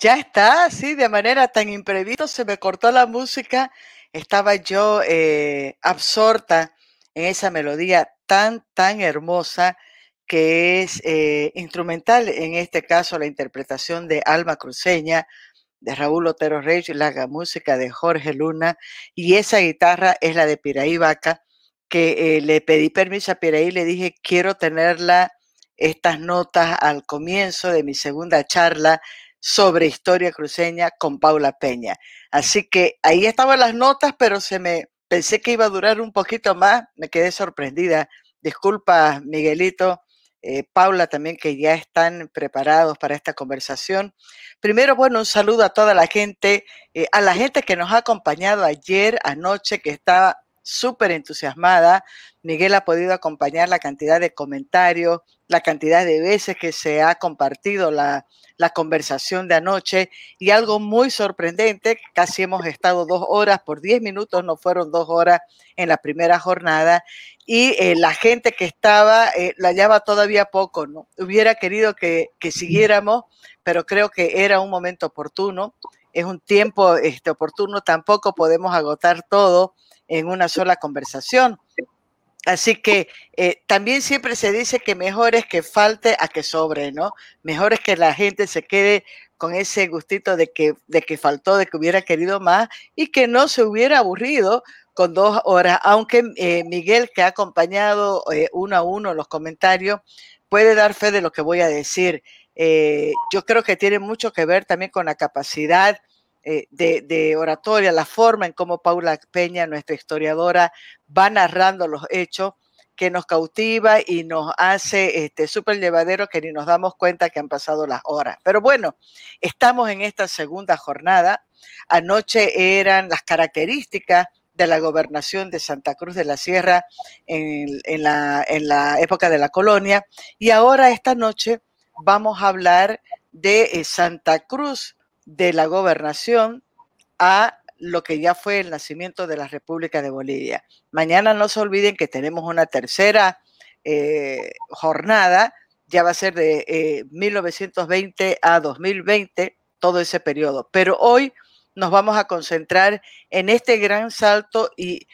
Ya está, sí, de manera tan imprevista se me cortó la música. Estaba yo eh, absorta en esa melodía tan, tan hermosa que es eh, instrumental, en este caso la interpretación de Alma Cruceña, de Raúl Otero Reyes, la música de Jorge Luna, y esa guitarra es la de Piraí Vaca, que eh, le pedí permiso a Piraí, le dije, quiero tenerla, estas notas al comienzo de mi segunda charla sobre historia cruceña con Paula Peña. Así que ahí estaban las notas, pero se me pensé que iba a durar un poquito más, me quedé sorprendida. Disculpa, Miguelito, eh, Paula también, que ya están preparados para esta conversación. Primero, bueno, un saludo a toda la gente, eh, a la gente que nos ha acompañado ayer, anoche, que estaba súper entusiasmada. Miguel ha podido acompañar la cantidad de comentarios, la cantidad de veces que se ha compartido la, conversación de anoche y algo muy sorprendente, casi hemos estado dos horas por diez minutos, no fueron dos horas en la primera jornada y eh, la gente que estaba eh, la hallaba todavía poco, ¿no? Hubiera querido que, siguiéramos, pero creo que era un momento oportuno, es un tiempo este, oportuno, tampoco podemos agotar todo en una sola conversación. Así que eh, también siempre se dice que mejor es que falte a que sobre, ¿no? Mejor es que la gente se quede con ese gustito de que, de que faltó, de que hubiera querido más y que no se hubiera aburrido con dos horas, aunque eh, Miguel, que ha acompañado eh, uno a uno los comentarios, puede dar fe de lo que voy a decir. yo creo que tiene mucho que ver también con la capacidad eh, de, oratoria, la forma en cómo Paula Peña, nuestra historiadora, va narrando los hechos que nos cautiva y nos hace este súper llevadero que ni nos damos cuenta que han pasado las horas. Pero bueno, estamos en esta segunda jornada. Anoche eran las características de la gobernación de Santa Cruz de la Sierra en, la, época de la colonia y ahora esta noche vamos a hablar de eh, Santa Cruz de la gobernación a lo que ya fue el nacimiento de la República de Bolivia. Mañana no se olviden que tenemos una tercera eh, jornada, ya va a ser de 1920 eh, a 2020, todo ese periodo. Pero hoy nos vamos a concentrar en este gran salto y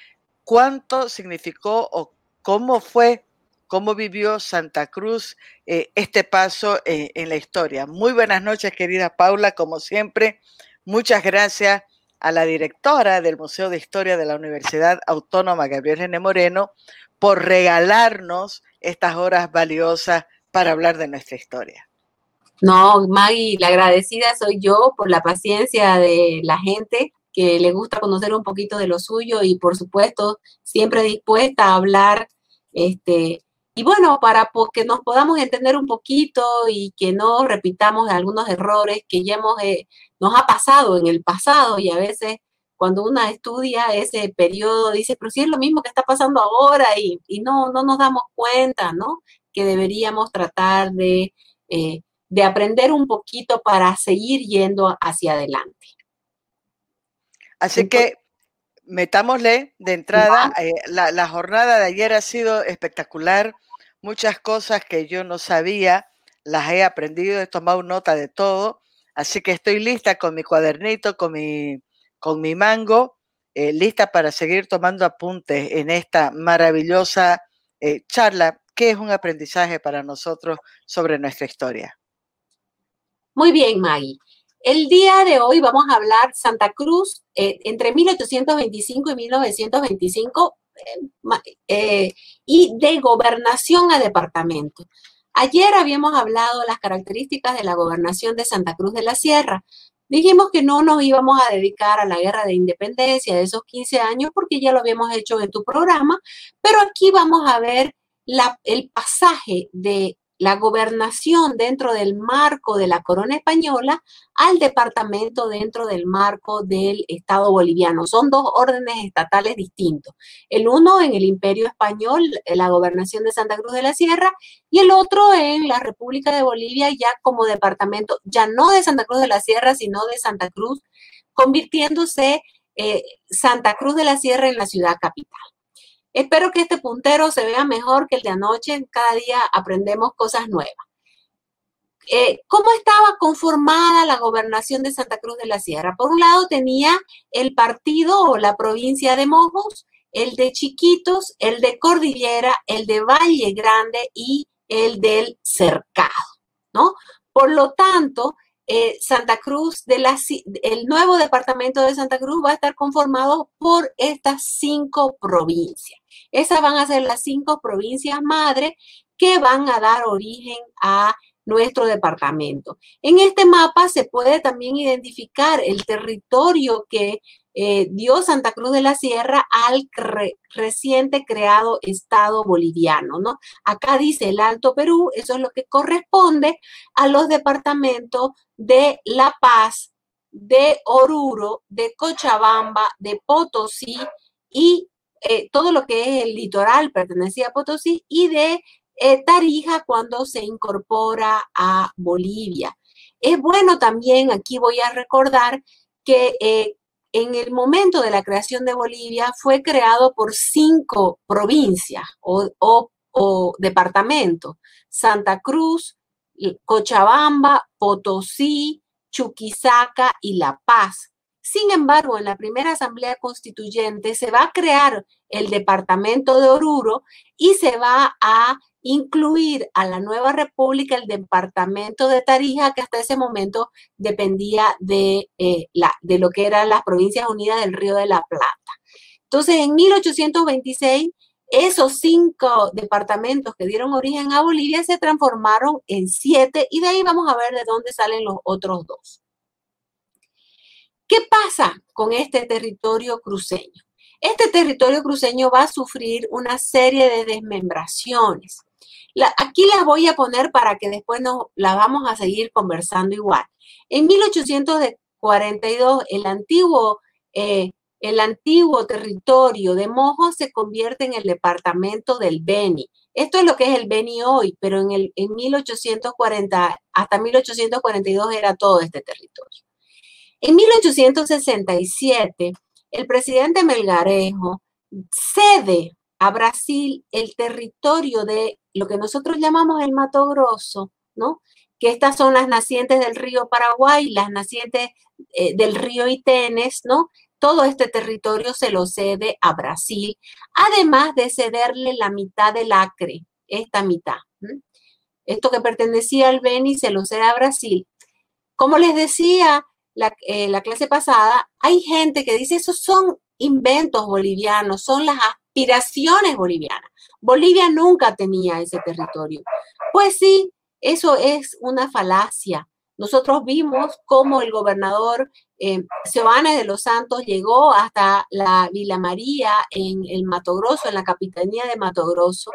cuánto significó o cómo fue cómo vivió Santa Cruz eh, este paso en la historia. Muy buenas noches, querida Paula, como siempre. Muchas gracias a la directora del Museo de Historia de la Universidad Autónoma, Gabriel René Moreno, por regalarnos estas horas valiosas para hablar de nuestra historia. No, Maggie, la agradecida soy yo por la paciencia de la gente que le gusta conocer un poquito de lo suyo y por supuesto siempre dispuesta a hablar este, y bueno, para que nos podamos entender un poquito y que no repitamos algunos errores que ya hemos, eh, nos ha pasado en el pasado y a veces cuando uno estudia ese periodo dice, pero si es lo mismo que está pasando ahora y, no, no nos damos cuenta, ¿no? Que deberíamos tratar de, eh, de aprender un poquito para seguir yendo hacia adelante. Así que metámosle de entrada, eh, la, la, jornada de ayer ha sido espectacular muchas cosas que yo no sabía, las he aprendido, he tomado nota de todo, así que estoy lista con mi cuadernito, con mi, con mi mango, eh, lista para seguir tomando apuntes en esta maravillosa eh, charla, que es un aprendizaje para nosotros sobre nuestra historia. Muy bien, Maggie. El día de hoy vamos a hablar Santa Cruz eh, entre 1825 y 1925 eh, y de gobernación a departamento. Ayer habíamos hablado de las características de la gobernación de Santa Cruz de la Sierra. Dijimos que no nos íbamos a dedicar a la guerra de independencia de esos 15 años porque ya lo habíamos hecho en tu programa, pero aquí vamos a ver el pasaje de la gobernación dentro del marco de la corona española al departamento dentro del marco del Estado boliviano. Son dos órdenes estatales distintos. El uno en el Imperio Español, la gobernación de Santa Cruz de la Sierra, y el otro en la República de Bolivia ya como departamento, ya no de Santa Cruz de la Sierra, sino de Santa Cruz, convirtiéndose eh, Santa Cruz de la Sierra en la ciudad capital. Espero que este puntero se vea mejor que el de anoche. Cada día aprendemos cosas nuevas. eh, ¿cómo estaba conformada la gobernación de Santa Cruz de la Sierra? Por un lado tenía el partido o la provincia de Mojos, el de Chiquitos, el de Cordillera, el de Valle Grande y el del Cercado, ¿no? Por lo tanto, eh, Santa Cruz, de la, el nuevo departamento de Santa Cruz va a estar conformado por estas cinco provincias. Esas van a ser las cinco provincias madres que van a dar origen a nuestro departamento. En este mapa se puede también identificar el territorio que eh, dio Santa Cruz de la Sierra al reciente creado Estado boliviano, ¿no? Acá dice el Alto Perú, eso es lo que corresponde a los departamentos de La Paz, de Oruro, de Cochabamba, de Potosí y eh, todo lo que es el litoral pertenecía a Potosí y de eh, Tarija cuando se incorpora a Bolivia. Es bueno también, aquí voy a recordar que eh, en el momento de la creación de Bolivia fue creado por cinco provincias o, o departamentos, Santa Cruz, Cochabamba, Potosí, Chuquisaca y La Paz. Sin embargo, en la primera asamblea constituyente se va a crear el departamento de Oruro y se va a incluir a la nueva república el departamento de Tarija, que hasta ese momento dependía de, eh, de lo que eran las provincias unidas del Río de la Plata. Entonces, en 1826, esos cinco departamentos que dieron origen a Bolivia se transformaron en siete y de ahí vamos a ver de dónde salen los otros dos. ¿Qué pasa con este territorio cruceño? Este territorio cruceño va a sufrir una serie de desmembraciones. aquí las voy a poner para que después nos las vamos a seguir conversando igual. En 1842, el antiguo, eh, el antiguo territorio de Mojo se convierte en el departamento del Beni. Esto es lo que es el Beni hoy, pero en, en 1840, hasta 1842 era todo este territorio. En 1867, el presidente Melgarejo cede a Brasil el territorio de lo que nosotros llamamos el Mato Grosso, ¿no? Que estas son las nacientes del río Paraguay, las nacientes eh, del río Itenes, ¿no? Todo este territorio se lo cede a Brasil, además de cederle la mitad del Acre, esta mitad. Esto que pertenecía al Beni se lo cede a Brasil. Como les decía, eh, la, clase pasada, hay gente que dice, esos son inventos bolivianos, son las aspiraciones bolivianas. Bolivia nunca tenía ese territorio. Pues sí, eso es una falacia. Nosotros vimos cómo el gobernador eh, de los Santos llegó hasta la Villa María en el Mato Grosso, en la capitanía de Mato Grosso,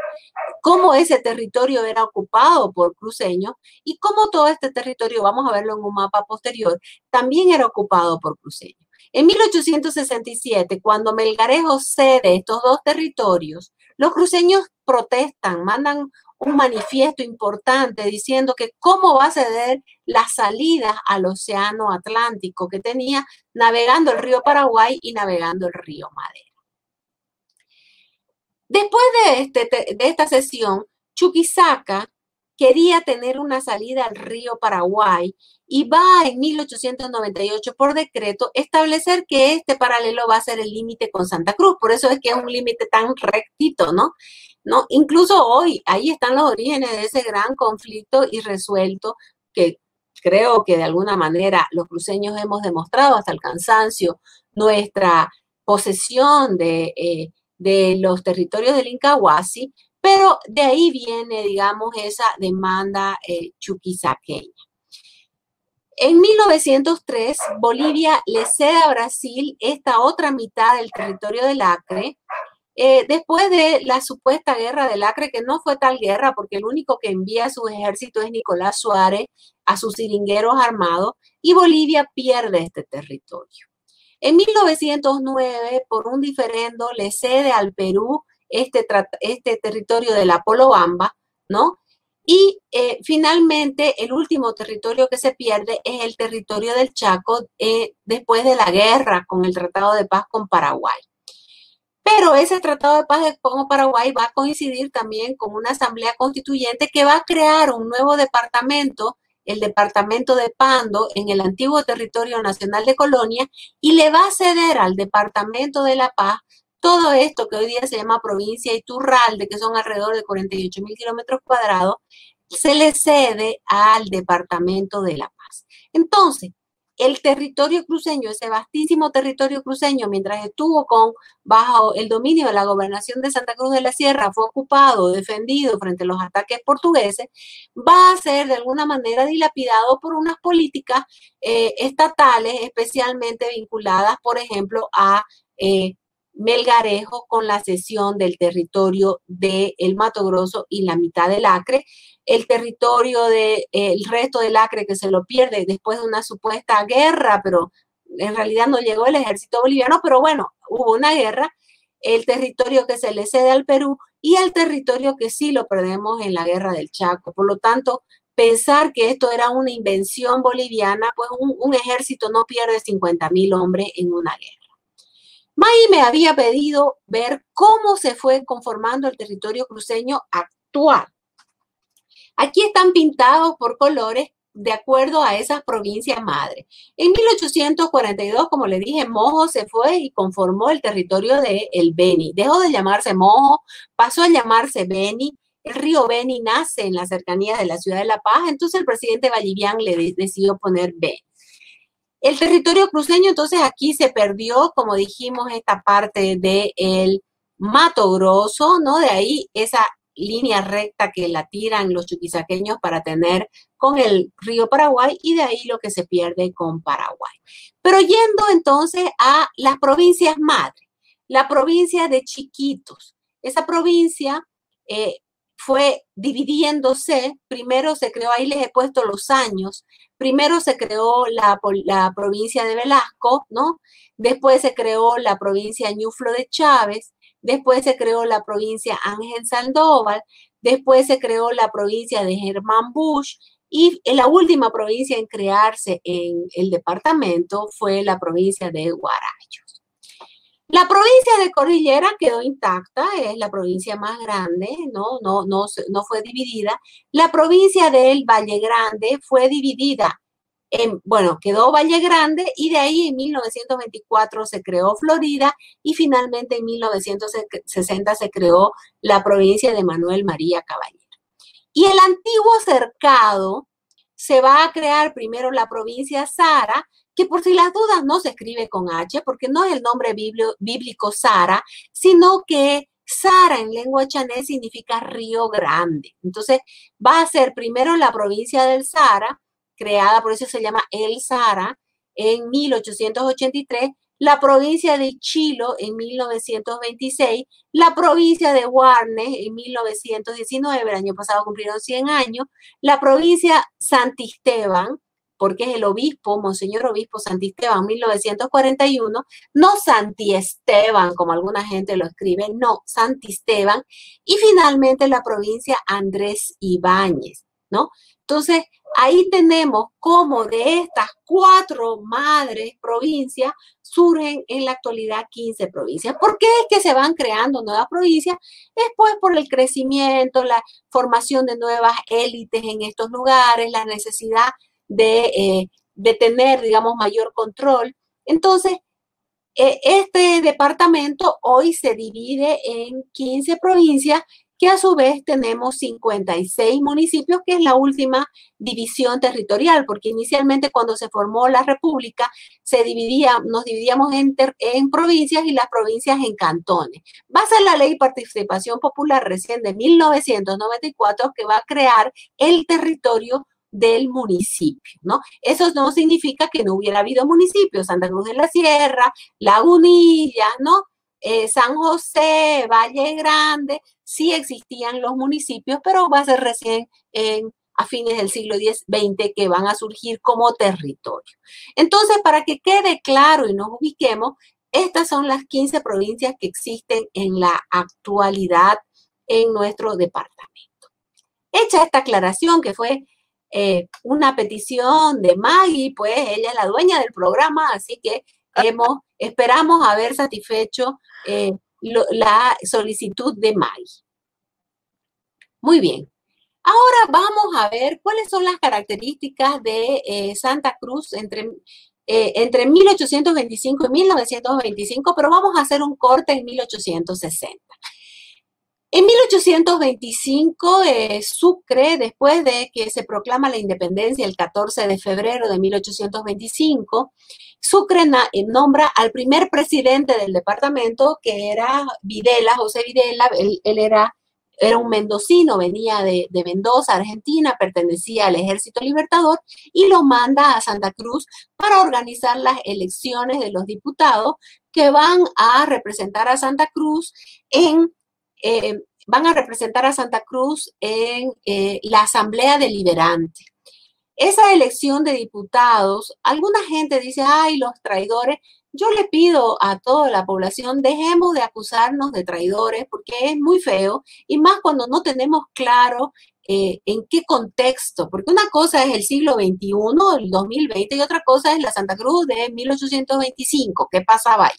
cómo ese territorio era ocupado por cruceños y cómo todo este territorio, vamos a verlo en un mapa posterior, también era ocupado por cruceños. En 1867, cuando Melgarejo cede estos dos territorios, los cruceños protestan, mandan un manifiesto importante diciendo que cómo va a ceder las salidas al Océano Atlántico que tenía navegando el río Paraguay y navegando el río Madera. Después de, este, de esta sesión, Chuquisaca quería tener una salida al río Paraguay y va en 1898 por decreto establecer que este paralelo va a ser el límite con Santa Cruz. Por eso es que es un límite tan rectito, ¿no? ¿No? Incluso hoy, ahí están los orígenes de ese gran conflicto irresuelto que creo que de alguna manera los cruceños hemos demostrado hasta el cansancio nuestra posesión de, eh, de los territorios del Incahuasi, pero de ahí viene, digamos, esa demanda eh, chuquisaqueña. En 1903, Bolivia le cede a Brasil esta otra mitad del territorio del Acre eh, después de la supuesta guerra del Acre, que no fue tal guerra, porque el único que envía su ejército es Nicolás Suárez, a sus siringueros armados, y Bolivia pierde este territorio. En 1909, por un diferendo, le cede al Perú este, este territorio de la Polobamba, ¿no? Y eh, finalmente, el último territorio que se pierde es el territorio del Chaco eh, después de la guerra con el Tratado de Paz con Paraguay. Pero ese Tratado de Paz con Paraguay va a coincidir también con una asamblea constituyente que va a crear un nuevo departamento el departamento de Pando en el antiguo territorio nacional de Colonia y le va a ceder al departamento de La Paz todo esto que hoy día se llama provincia Iturralde, que son alrededor de 48 mil kilómetros cuadrados, se le cede al departamento de La Paz. Entonces, el territorio cruceño, ese vastísimo territorio cruceño, mientras estuvo con bajo el dominio de la gobernación de Santa Cruz de la Sierra, fue ocupado, defendido frente a los ataques portugueses, va a ser de alguna manera dilapidado por unas políticas eh, estatales especialmente vinculadas, por ejemplo, a eh, Melgarejo con la cesión del territorio del el Mato Grosso y la mitad del Acre, el territorio del resto del Acre que se lo pierde después de una supuesta guerra, pero en realidad no llegó el ejército boliviano, pero bueno, hubo una guerra, el territorio que se le cede al Perú y el territorio que sí lo perdemos en la guerra del Chaco. Por lo tanto, pensar que esto era una invención boliviana, pues un, un ejército no pierde 50 mil hombres en una guerra. May me había pedido ver cómo se fue conformando el territorio cruceño actual. Aquí están pintados por colores de acuerdo a esas provincias madres. En 1842, como le dije, Mojo se fue y conformó el territorio de el Beni. Dejó de llamarse Mojo, pasó a llamarse Beni. El río Beni nace en la cercanía de la ciudad de La Paz, entonces el presidente Vallivian le decidió poner Beni. El territorio cruceño, entonces aquí se perdió, como dijimos, esta parte del el Mato Grosso, ¿no? De ahí esa línea recta que la tiran los chuquisaqueños para tener con el río Paraguay y de ahí lo que se pierde con Paraguay. Pero yendo entonces a las provincias madres, la provincia de Chiquitos. Esa provincia eh, fue dividiéndose, primero se creó, ahí les he puesto los años, primero se creó la, la provincia de Velasco, ¿no? Después se creó la provincia Ñuflo de Chávez, después se creó la provincia Ángel Sandoval, después se creó la provincia de Germán Bush y la última provincia en crearse en el departamento fue la provincia de Guarayo. La provincia de Cordillera quedó intacta, es la provincia más grande, ¿no? No, no, no fue dividida. La provincia del Valle Grande fue dividida en, bueno, quedó Valle Grande y de ahí en 1924 se creó Florida y finalmente en 1960 se creó la provincia de Manuel María Caballero. Y el antiguo cercado se va a crear primero la provincia Sara, que por si las dudas no se escribe con H, porque no es el nombre bíblico Sara, sino que Sara en lengua chané significa río grande. Entonces va a ser primero la provincia del Sara, creada, por eso se llama El Sara, en 1883, la provincia de Chilo en 1926, la provincia de Warnes en 1919, el año pasado cumplieron 100 años, la provincia Santisteban, porque es el obispo, Monseñor Obispo Santisteban, 1941, no Santiesteban, como alguna gente lo escribe, no, Santisteban, y finalmente la provincia Andrés Ibáñez, ¿no? Entonces, ahí tenemos cómo de estas cuatro madres provincias surgen en la actualidad 15 provincias. ¿Por qué es que se van creando nuevas provincias? Es pues por el crecimiento, la formación de nuevas élites en estos lugares, la necesidad de, eh, de tener, digamos, mayor control. Entonces, eh, este departamento hoy se divide en 15 provincias que a su vez tenemos 56 municipios, que es la última división territorial, porque inicialmente cuando se formó la República, se dividía, nos dividíamos en, provincias y las provincias en cantones. Va a ser la ley participación popular recién de 1994 que va a crear el territorio del municipio, ¿no? Eso no significa que no hubiera habido municipios, Santa Cruz de la Sierra, Lagunilla, ¿no? Eh, San José, Valle Grande, sí existían los municipios, pero va a ser recién a fines del siglo XX que van a surgir como territorio. Entonces, para que quede claro y nos ubiquemos, estas son las 15 provincias que existen en la actualidad en nuestro departamento. Hecha esta aclaración, que fue eh, una petición de Maggie, pues ella es la dueña del programa, así que hemos, esperamos haber satisfecho eh, la solicitud de Maggie. Muy bien. Ahora vamos a ver cuáles son las características de eh, Santa Cruz entre, eh, entre 1825 y 1925, pero vamos a hacer un corte en 1860. En 1825, eh, Sucre, después de que se proclama la independencia el 14 de febrero de 1825, Sucre eh, nombra al primer presidente del departamento, que era Videla, José Videla, él, era, era, un mendocino, venía de, de, Mendoza, Argentina, pertenecía al Ejército Libertador y lo manda a Santa Cruz para organizar las elecciones de los diputados que van a representar a Santa Cruz en eh, van a representar a Santa Cruz en eh, la Asamblea Deliberante. Esa elección de diputados, alguna gente dice, ay, los traidores. Yo le pido a toda la población, dejemos de acusarnos de traidores porque es muy feo y más cuando no tenemos claro eh, en qué contexto, porque una cosa es el siglo XXI, el 2020, y otra cosa es la Santa Cruz de 1825, ¿qué pasaba ahí?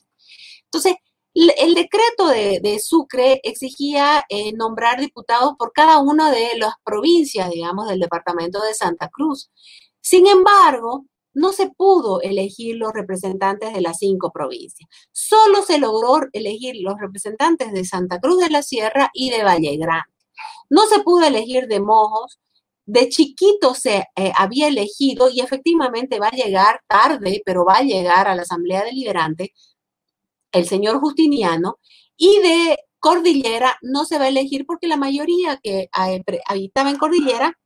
Entonces, el decreto de, Sucre exigía eh, nombrar diputados por cada una de las provincias, digamos, del departamento de Santa Cruz. Sin embargo, no se pudo elegir los representantes de las cinco provincias. Solo se logró elegir los representantes de Santa Cruz de la Sierra y de Valle Grande. No se pudo elegir de Mojos. De chiquito se eh, había elegido y efectivamente va a llegar tarde, pero va a llegar a la Asamblea Deliberante el señor Justiniano, y de Cordillera no se va a elegir porque la mayoría que habitaba en Cordillera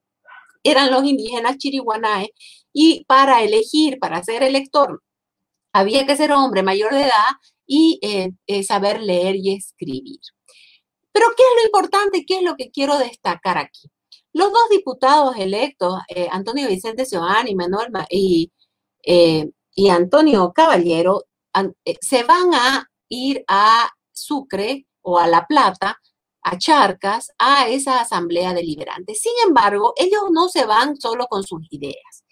eran los indígenas chiriguanae, y para elegir, para ser elector, había que ser hombre mayor de edad y eh, eh, saber leer y escribir. Pero ¿qué es lo importante? ¿Qué es lo que quiero destacar aquí? Los dos diputados electos, eh, Antonio Vicente Seoane y Manuel y, y Antonio Caballero, se van a ir a Sucre o a La Plata, a Charcas, a esa asamblea deliberante. Sin embargo, ellos no se van solo con sus ideas.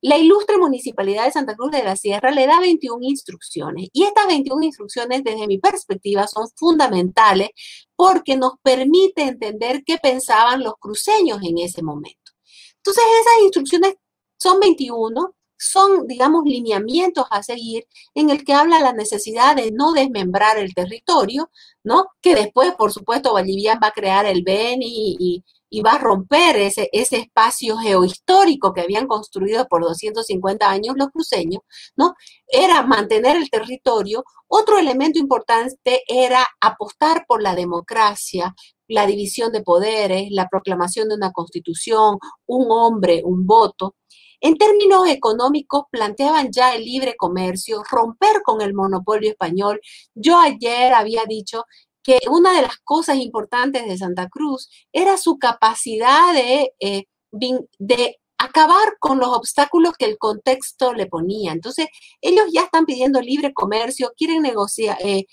La ilustre municipalidad de Santa Cruz de la Sierra le da 21 instrucciones y estas 21 instrucciones desde mi perspectiva son fundamentales porque nos permite entender qué pensaban los cruceños en ese momento. Entonces esas instrucciones son 21 son, digamos, lineamientos a seguir en el que habla la necesidad de no desmembrar el territorio, ¿no? Que después, por supuesto, Vallivian va a crear el Beni y, va a romper ese, ese espacio geohistórico que habían construido por 250 años los cruceños, ¿no? Era mantener el territorio. Otro elemento importante era apostar por la democracia, la división de poderes, la proclamación de una constitución, un hombre, un voto. En términos económicos, planteaban ya el libre comercio, romper con el monopolio español. Yo ayer había dicho que una de las cosas importantes de Santa Cruz era su capacidad de, eh, de acabar con los obstáculos que el contexto le ponía. Entonces, ellos ya están pidiendo libre comercio, quieren negociar, eh,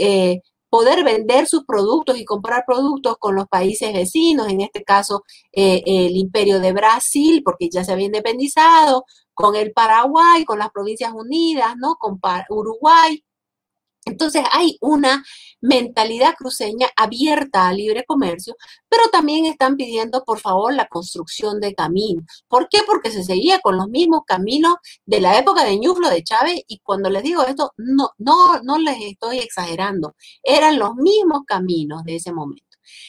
eh, poder vender sus productos y comprar productos con los países vecinos, en este caso eh, el imperio de Brasil, porque ya se había independizado, con el Paraguay, con las Provincias Unidas, ¿no? Con Uruguay. Entonces hay una mentalidad cruceña abierta al libre comercio, pero también están pidiendo, por favor, la construcción de caminos. ¿Por qué? Porque se seguía con los mismos caminos de la época de Ñuflo de Chávez y cuando les digo esto, no, no, no les estoy exagerando, eran los mismos caminos de ese momento.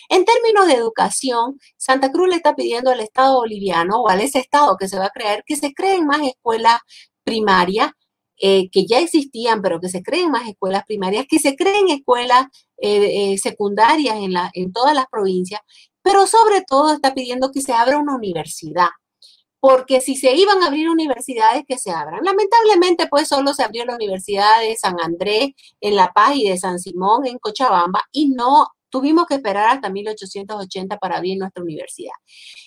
En términos de educación, Santa Cruz le está pidiendo al Estado boliviano o al ese Estado que se va a crear que se creen más escuelas primarias eh, que ya existían, pero que se creen más escuelas primarias, que se creen escuelas eh, eh, secundarias en, la, en todas las provincias, pero sobre todo está pidiendo que se abra una universidad. Porque si se iban a abrir universidades, que se abran. Lamentablemente, pues solo se abrió la Universidad de San Andrés en La Paz y de San Simón en Cochabamba y no tuvimos que esperar hasta 1880 para abrir nuestra universidad.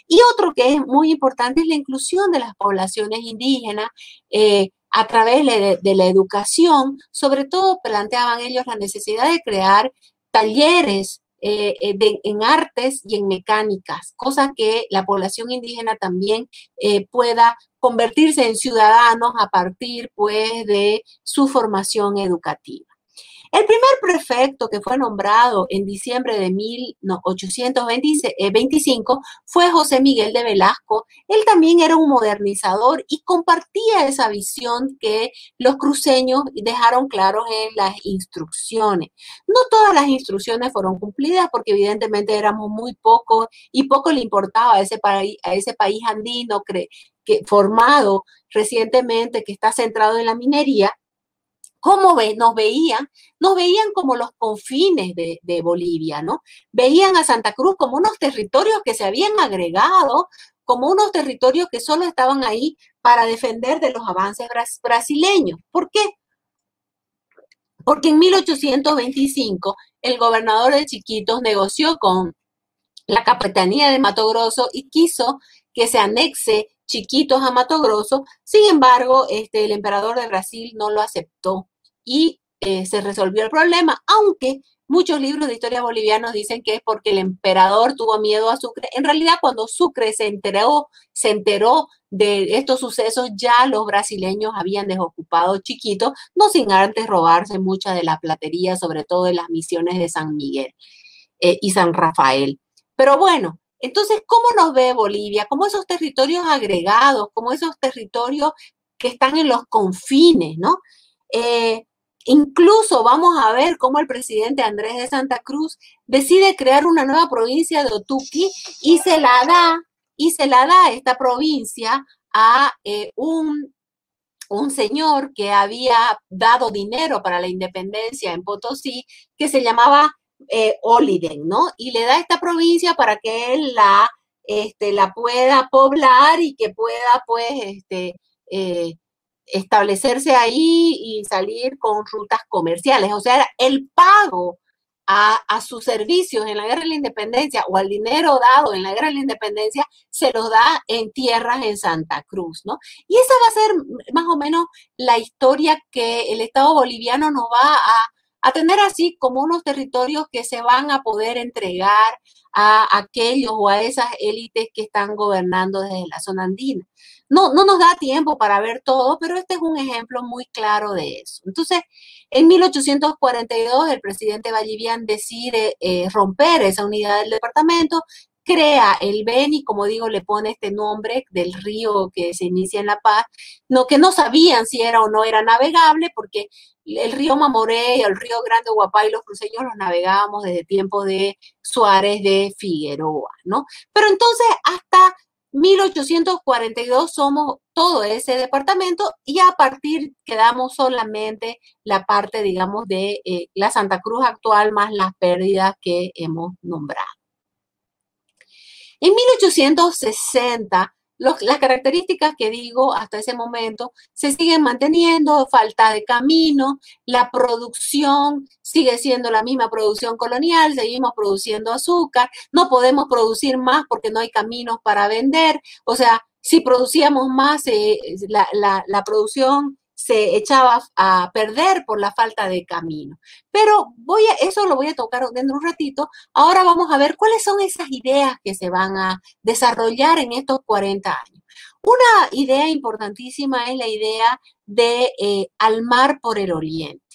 Y otro que es muy importante es la inclusión de las poblaciones indígenas, eh, a través de, la educación, sobre todo planteaban ellos la necesidad de crear talleres eh, eh, en artes y en mecánicas, cosa que la población indígena también eh, pueda convertirse en ciudadanos a partir pues de su formación educativa. El primer prefecto que fue nombrado en diciembre de 1825 fue José Miguel de Velasco. Él también era un modernizador y compartía esa visión que los cruceños dejaron claros en las instrucciones. No todas las instrucciones fueron cumplidas porque evidentemente éramos muy pocos y poco le importaba a ese país, ese país andino que, formado recientemente que está centrado en la minería ¿Cómo ve? nos veían? Nos veían como los confines de, Bolivia, ¿no? Veían a Santa Cruz como unos territorios que se habían agregado, como unos territorios que solo estaban ahí para defender de los avances brasileños. ¿Por qué? Porque en 1825 el gobernador de Chiquitos negoció con la capitanía de Mato Grosso y quiso que se anexe Chiquitos a Mato Grosso. Sin embargo, este, el emperador de Brasil no lo aceptó y eh, se resolvió el problema, aunque muchos libros de historia bolivianos dicen que es porque el emperador tuvo miedo a Sucre. En realidad, cuando Sucre se enteró, se enteró de estos sucesos, ya los brasileños habían desocupado Chiquito, no sin antes robarse mucha de la platería, sobre todo de las misiones de San Miguel eh, y San Rafael. Pero bueno, entonces, ¿cómo nos ve Bolivia? Como esos territorios agregados, como esos territorios que están en los confines, ¿no? Eh, Incluso vamos a ver cómo el presidente Andrés de Santa Cruz decide crear una nueva provincia de Otuqui y se la da, y se la da esta provincia a eh, un, un señor que había dado dinero para la independencia en Potosí, que se llamaba eh, Oliden, ¿no? Y le da esta provincia para que él la, este, la pueda poblar y que pueda, pues, este, eh, establecerse ahí y salir con rutas comerciales. O sea, el pago a, sus servicios en la guerra de la independencia o al dinero dado en la guerra de la independencia se los da en tierras en Santa Cruz, ¿no? Y esa va a ser más o menos la historia que el Estado boliviano nos va a, a tener así como unos territorios que se van a poder entregar a aquellos o a esas élites que están gobernando desde la zona andina. No, no nos da tiempo para ver todo, pero este es un ejemplo muy claro de eso. Entonces, en 1842, el presidente Vallivian decide eh, romper esa unidad del departamento, crea el Beni, como digo, le pone este nombre del río que se inicia en La Paz, no, que no sabían si era o no era navegable, porque el río Mamoré el río Grande Guapay, los cruceños los navegábamos desde tiempos de Suárez de Figueroa, ¿no? Pero entonces hasta 1842 somos todo ese departamento y a partir quedamos solamente la parte, digamos, de eh, la Santa Cruz actual más las pérdidas que hemos nombrado. En 1860 las características que digo hasta ese momento se siguen manteniendo, falta de camino, la producción sigue siendo la misma producción colonial, seguimos produciendo azúcar, no podemos producir más porque no hay caminos para vender, o sea, si producíamos más, eh, la, la producción se echaba a perder por la falta de camino. Pero voy a, eso lo voy a tocar dentro de un ratito. Ahora vamos a ver cuáles son esas ideas que se van a desarrollar en estos 40 años. Una idea importantísima es la idea de eh, al mar por el oriente.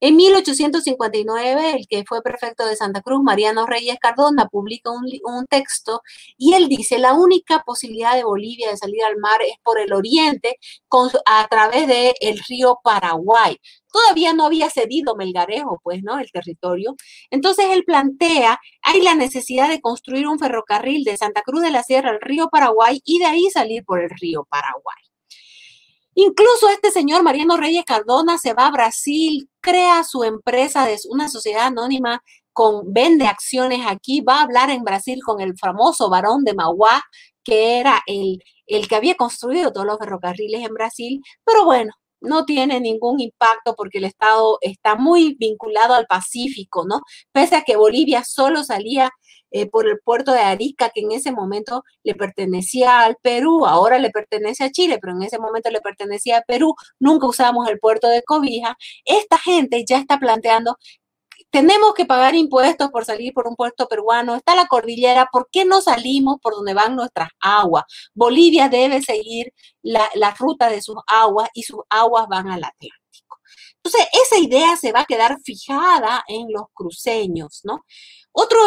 En 1859, el que fue prefecto de Santa Cruz, Mariano Reyes Cardona, publica un, texto y él dice, la única posibilidad de Bolivia de salir al mar es por el oriente a través del el río Paraguay. Todavía no había cedido Melgarejo, pues, ¿no? El territorio. Entonces él plantea, hay la necesidad de construir un ferrocarril de Santa Cruz de la Sierra al río Paraguay y de ahí salir por el río Paraguay. Incluso este señor Mariano Reyes Cardona se va a Brasil, crea su empresa de una sociedad anónima con vende acciones aquí, va a hablar en Brasil con el famoso varón de Mauá, que era el, el que había construido todos los ferrocarriles en Brasil, pero bueno, no tiene ningún impacto porque el Estado está muy vinculado al Pacífico, ¿no? Pese a que Bolivia solo salía eh, por el puerto de Arica, que en ese momento le pertenecía al Perú, ahora le pertenece a Chile, pero en ese momento le pertenecía a Perú, nunca usamos el puerto de Cobija. Esta gente ya está planteando tenemos que pagar impuestos por salir por un puerto peruano, está la cordillera, ¿por qué no salimos por donde van nuestras aguas? Bolivia debe seguir la, la ruta de sus aguas y sus aguas van al Atlántico. Entonces, esa idea se va a quedar fijada en los cruceños, ¿no? Otro,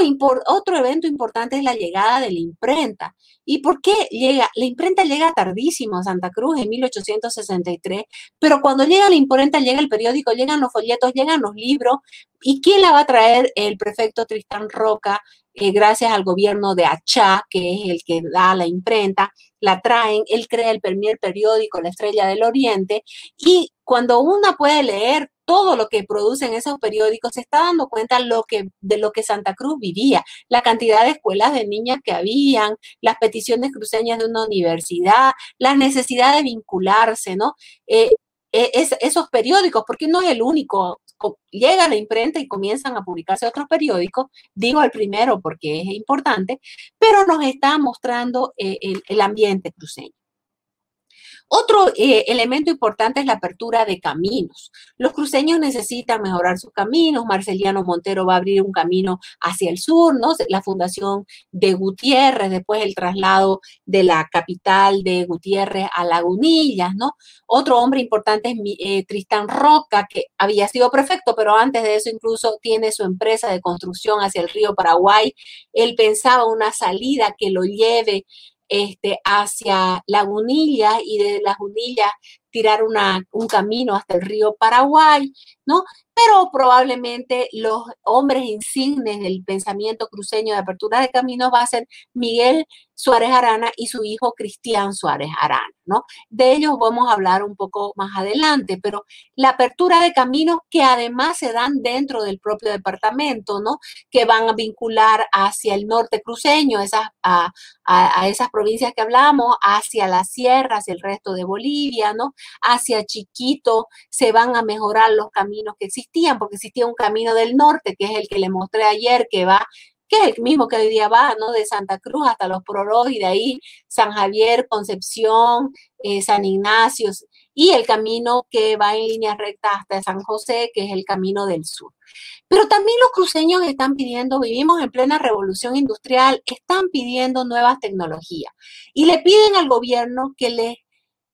otro evento importante es la llegada de la imprenta. ¿Y por qué llega? La imprenta llega tardísimo a Santa Cruz en 1863, pero cuando llega la imprenta, llega el periódico, llegan los folletos, llegan los libros. ¿Y quién la va a traer? El prefecto Tristán Roca, eh, gracias al gobierno de Achá, que es el que da la imprenta, la traen, él crea el primer periódico, La Estrella del Oriente, y cuando uno puede leer todo lo que producen esos periódicos, se está dando cuenta de lo que Santa Cruz vivía, la cantidad de escuelas de niñas que habían, las peticiones cruceñas de una universidad, la necesidad de vincularse, ¿no? Eh, e, esos periódicos, porque no es el único, llega la imprenta y comienzan a publicarse otros periódicos, digo el primero porque es importante, pero nos está mostrando eh, el ambiente cruceño. Otro eh, elemento importante es la apertura de caminos. Los cruceños necesitan mejorar sus caminos. Marceliano Montero va a abrir un camino hacia el sur, ¿no? La fundación de Gutiérrez, después el traslado de la capital de Gutiérrez a Lagunillas, ¿no? Otro hombre importante es eh, Tristán Roca, que había sido prefecto, pero antes de eso incluso tiene su empresa de construcción hacia el río Paraguay. Él pensaba una salida que lo lleve este, hacia Lagunilla y de Lagunilla tirar un camino hasta el río Paraguay, ¿no? Pero probablemente los hombres insignes del pensamiento cruceño de apertura de caminos va a ser Miguel Suárez Arana y su hijo Cristian Suárez Arana, ¿no? De ellos vamos a hablar un poco más adelante, pero la apertura de caminos que además se dan dentro del propio departamento, ¿no? Que van a vincular hacia el norte cruceño, esas, a, a, a esas provincias que hablamos, hacia la sierra, hacia el resto de Bolivia, ¿no? Hacia Chiquito se van a mejorar los caminos que existían, porque existía un camino del norte, que es el que le mostré ayer, que va que es el mismo que hoy día va, ¿no? De Santa Cruz hasta Los Proros y de ahí San Javier, Concepción, eh, San Ignacio y el camino que va en línea recta hasta San José, que es el camino del sur. Pero también los cruceños están pidiendo, vivimos en plena revolución industrial, están pidiendo nuevas tecnologías y le piden al gobierno que les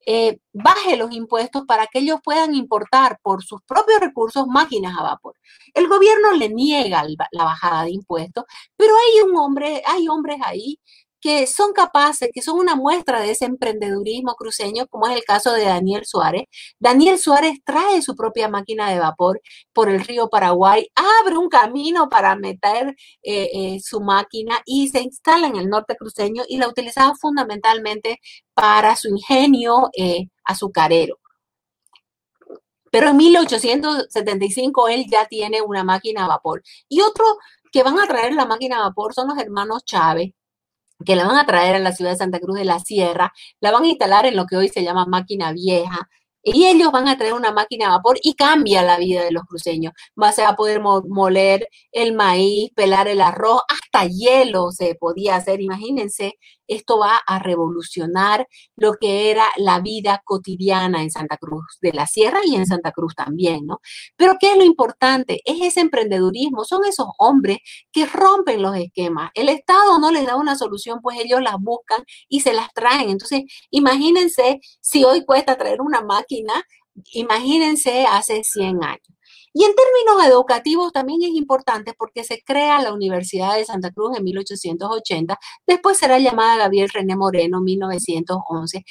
eh, baje los impuestos para que ellos puedan importar por sus propios recursos máquinas a vapor. El gobierno le niega la bajada de impuestos, pero hay un hombre, hay hombres ahí que son capaces, que son una muestra de ese emprendedurismo cruceño, como es el caso de Daniel Suárez. Daniel Suárez trae su propia máquina de vapor por el río Paraguay, abre un camino para meter eh, eh, su máquina y se instala en el norte cruceño y la utilizaba fundamentalmente para su ingenio eh, azucarero. Pero en 1875 él ya tiene una máquina a vapor. Y otro que van a traer la máquina a vapor son los hermanos Chávez, que la van a traer a la ciudad de Santa Cruz de la Sierra, la van a instalar en lo que hoy se llama máquina vieja, y ellos van a traer una máquina a vapor y cambia la vida de los cruceños. Vas a poder moler el maíz, pelar el arroz, hasta hielo se podía hacer. Imagínense esto va a revolucionar lo que era la vida cotidiana en Santa Cruz de la Sierra y en Santa Cruz también, ¿no? Pero ¿qué es lo importante? Es ese emprendedurismo, son esos hombres que rompen los esquemas. El Estado no les da una solución, pues ellos las buscan y se las traen. Entonces, imagínense si hoy cuesta traer una máquina, imagínense hace 100 años. Y en términos educativos también es importante porque se crea la Universidad de Santa Cruz en 1880, después será llamada Gabriel René Moreno en 1911,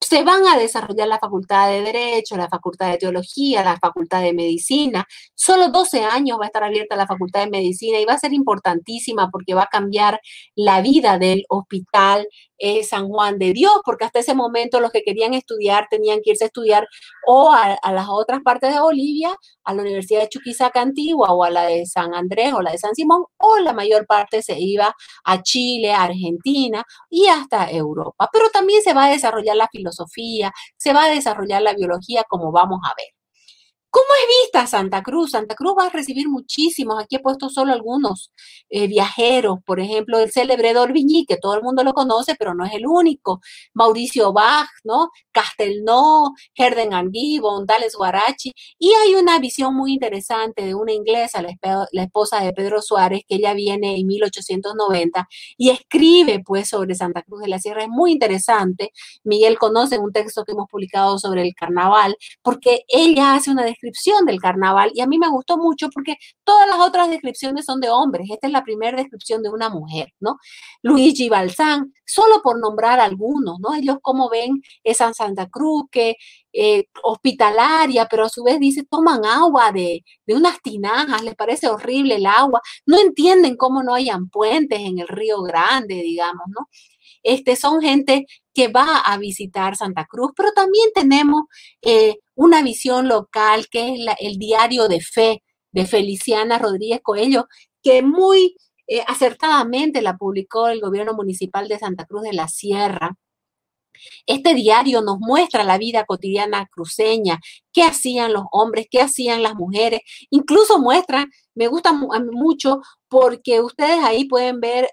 se van a desarrollar la Facultad de Derecho, la Facultad de Teología, la Facultad de Medicina. Solo 12 años va a estar abierta la Facultad de Medicina y va a ser importantísima porque va a cambiar la vida del hospital eh, San Juan de Dios, porque hasta ese momento los que querían estudiar tenían que irse a estudiar o a, las otras partes de Bolivia, a la Universidad de Chuquisaca Antigua o a la de San Andrés o la de San Simón, o la mayor parte se iba a Chile, a Argentina y hasta Europa. Pero también se va a desarrollar la filosofía, se va a desarrollar la biología, como vamos a ver. ¿Cómo es vista Santa Cruz? Santa Cruz va a recibir muchísimos. Aquí he puesto solo algunos eh, viajeros. Por ejemplo, el célebre Dorviñí, que todo el mundo lo conoce, pero no es el único. Mauricio Bach, ¿no? Castelnau, Herden Angui, Dales Guarachi. Y hay una visión muy interesante de una inglesa, la, esposa de Pedro Suárez, que ella viene en 1890 y escribe pues sobre Santa Cruz de la Sierra. Es muy interesante. Miguel conoce un texto que hemos publicado sobre el carnaval, porque ella hace una descripción descripción del carnaval y a mí me gustó mucho porque todas las otras descripciones son de hombres. Esta es la primera descripción de una mujer, ¿no? Luigi Balsán, solo por nombrar algunos, ¿no? Ellos como ven esa Santa Cruz que eh, hospitalaria, pero a su vez dice, toman agua de, de unas tinajas, les parece horrible el agua, no entienden cómo no hayan puentes en el Río Grande, digamos, ¿no? Este, son gente que va a visitar Santa Cruz, pero también tenemos eh, una visión local que es el diario de fe de Feliciana Rodríguez Coelho, que muy eh, acertadamente la publicó el gobierno municipal de Santa Cruz de la Sierra. Este diario nos muestra la vida cotidiana cruceña, qué hacían los hombres, qué hacían las mujeres, incluso muestra, me gusta mucho porque ustedes ahí pueden ver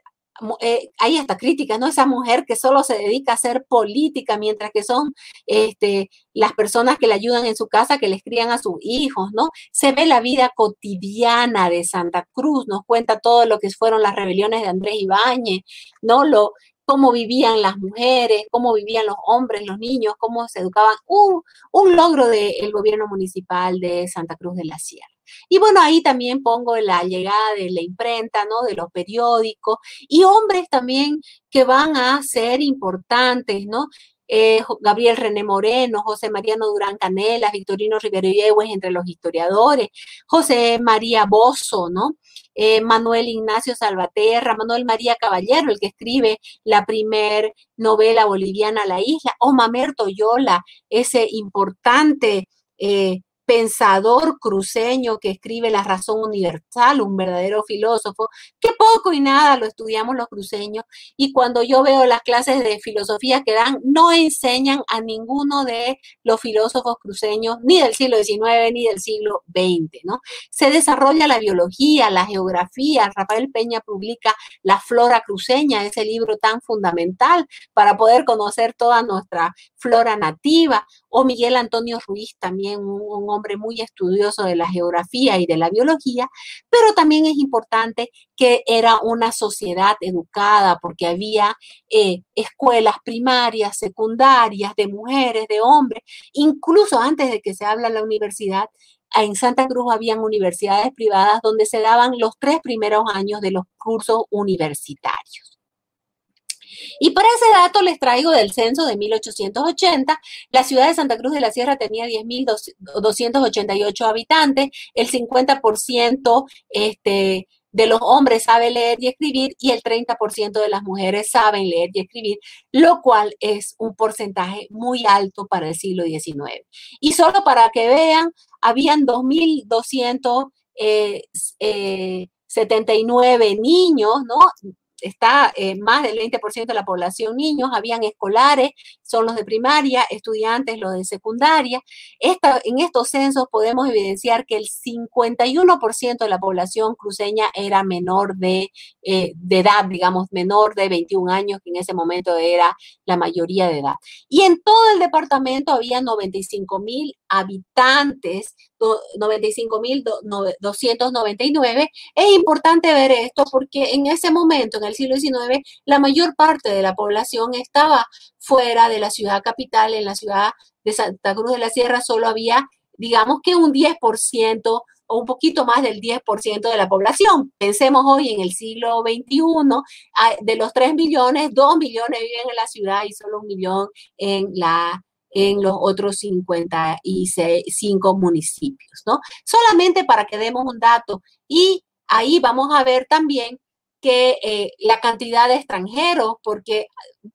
eh, hay hasta críticas, ¿no? Esa mujer que solo se dedica a hacer política, mientras que son este, las personas que le ayudan en su casa, que les crían a sus hijos, ¿no? Se ve la vida cotidiana de Santa Cruz, nos cuenta todo lo que fueron las rebeliones de Andrés Ibáñez, ¿no? Lo, cómo vivían las mujeres, cómo vivían los hombres, los niños, cómo se educaban. Un, un logro del gobierno municipal de Santa Cruz de la Sierra. Y bueno, ahí también pongo la llegada de la imprenta, ¿no? De los periódicos y hombres también que van a ser importantes, ¿no? Eh, Gabriel René Moreno, José Mariano Durán Canelas, Victorino Rivero Yegües entre los historiadores, José María Bozo, ¿no? Eh, Manuel Ignacio Salvaterra, Manuel María Caballero, el que escribe la primer novela boliviana La Isla, o Mamer Toyola, ese importante eh, pensador cruceño que escribe La razón universal, un verdadero filósofo, que poco y nada lo estudiamos los cruceños. Y cuando yo veo las clases de filosofía que dan, no enseñan a ninguno de los filósofos cruceños, ni del siglo XIX ni del siglo XX, ¿no? Se desarrolla la biología, la geografía. Rafael Peña publica La flora cruceña, ese libro tan fundamental para poder conocer toda nuestra flora nativa. O Miguel Antonio Ruiz, también un hombre muy estudioso de la geografía y de la biología, pero también es importante que era una sociedad educada porque había eh, escuelas primarias, secundarias, de mujeres, de hombres, incluso antes de que se habla la universidad, en Santa Cruz habían universidades privadas donde se daban los tres primeros años de los cursos universitarios. Y para ese dato les traigo del censo de 1880. La ciudad de Santa Cruz de la Sierra tenía 10.288 habitantes, el 50% este, de los hombres sabe leer y escribir y el 30% de las mujeres saben leer y escribir, lo cual es un porcentaje muy alto para el siglo XIX. Y solo para que vean, habían 2.279 eh, eh, niños, ¿no? Está eh, más del 20% de la población niños, habían escolares, son los de primaria, estudiantes los de secundaria. en estos censos podemos evidenciar que el 51% de la población cruceña era menor de, eh, de edad, digamos, menor de 21 años, que en ese momento era la mayoría de edad. Y en todo el departamento había 95 mil habitantes 95.299. Es importante ver esto porque en ese momento, en el siglo XIX, la mayor parte de la población estaba fuera de la ciudad capital, en la ciudad de Santa Cruz de la Sierra solo había, digamos que un 10% o un poquito más del 10% de la población. Pensemos hoy en el siglo XXI, de los 3 millones, 2 millones viven en la ciudad y solo un millón en la en los otros 55 municipios, ¿no? Solamente para que demos un dato y ahí vamos a ver también que eh, la cantidad de extranjeros, porque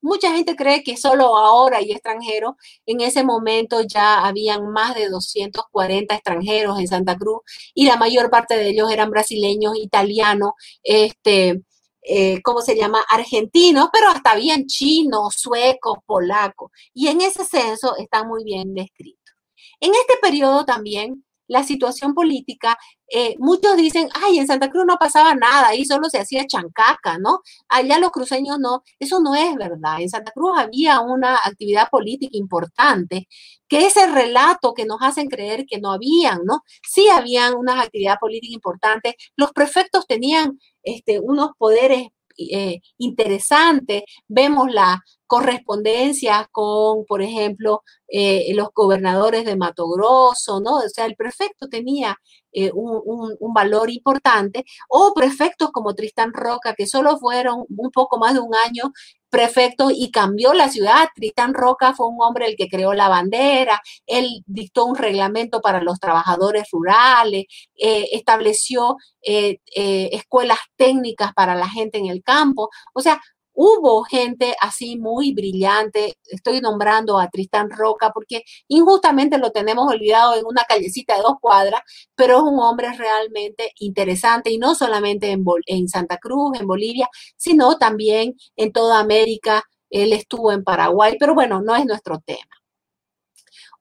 mucha gente cree que solo ahora hay extranjeros, en ese momento ya habían más de 240 extranjeros en Santa Cruz y la mayor parte de ellos eran brasileños, italianos, este, eh, ¿cómo se llama? Argentinos, pero hasta bien chinos, suecos, polacos. Y en ese censo está muy bien descrito. En este periodo también la situación política, eh, muchos dicen, ay, en Santa Cruz no pasaba nada, ahí solo se hacía chancaca, ¿no? Allá los cruceños no, eso no es verdad. En Santa Cruz había una actividad política importante, que ese relato que nos hacen creer que no habían, ¿no? Sí habían una actividad política importante, los prefectos tenían este, unos poderes eh, interesante. Vemos la correspondencia con, por ejemplo, eh, los gobernadores de Mato Grosso, ¿no? O sea, el prefecto tenía eh, un, valor importante, o prefectos como Tristán Roca, que solo fueron un poco más de un año prefecto y cambió la ciudad. Tristán Roca fue un hombre el que creó la bandera, él dictó un reglamento para los trabajadores rurales, eh, estableció escuelas técnicas para la gente en el campo. O sea, Hubo gente así muy brillante, estoy nombrando a Tristán Roca porque injustamente lo tenemos olvidado en una callecita de dos cuadras, pero es un hombre realmente interesante y no solamente en, en Santa Cruz, en Bolivia, sino también en toda América. Él estuvo en Paraguay, pero bueno, no es nuestro tema.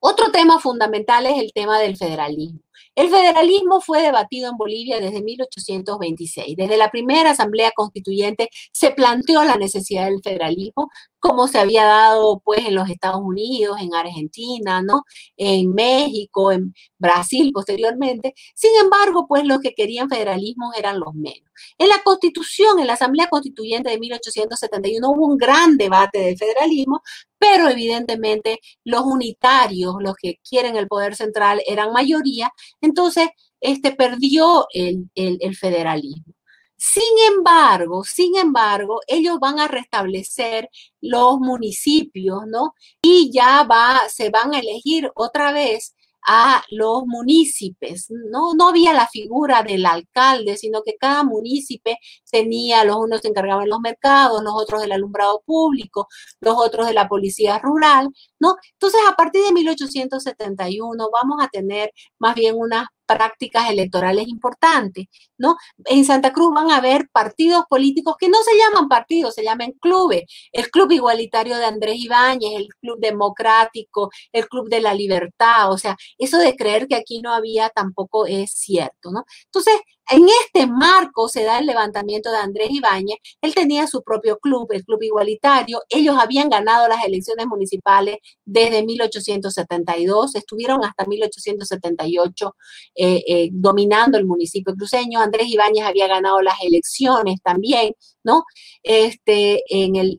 Otro tema fundamental es el tema del federalismo. El federalismo fue debatido en Bolivia desde 1826. Desde la primera asamblea constituyente se planteó la necesidad del federalismo, como se había dado pues en los Estados Unidos, en Argentina, ¿no? En México, en Brasil posteriormente. Sin embargo, pues los que querían federalismo eran los menos. En la Constitución, en la Asamblea Constituyente de 1871 hubo un gran debate del federalismo, pero evidentemente los unitarios, los que quieren el poder central, eran mayoría, entonces este perdió el federalismo. Sin embargo, sin embargo, ellos van a restablecer los municipios, ¿no? Y ya va, se van a elegir otra vez a los municipios. No, no había la figura del alcalde, sino que cada municipio tenía, los unos se encargaban los mercados, los otros del alumbrado público, los otros de la policía rural, ¿no? Entonces, a partir de 1871 vamos a tener más bien unas prácticas electorales importantes, ¿no? En Santa Cruz van a haber partidos políticos que no se llaman partidos, se llaman clubes. El Club Igualitario de Andrés Ibáñez, el Club Democrático, el Club de la Libertad, o sea, eso de creer que aquí no había tampoco es cierto, ¿no? Entonces, en este marco se da el levantamiento de Andrés Ibáñez. Él tenía su propio club, el Club Igualitario. Ellos habían ganado las elecciones municipales desde 1872, estuvieron hasta 1878 eh, eh, dominando el municipio cruceño. Andrés Ibáñez había ganado las elecciones también, ¿no? Este, en el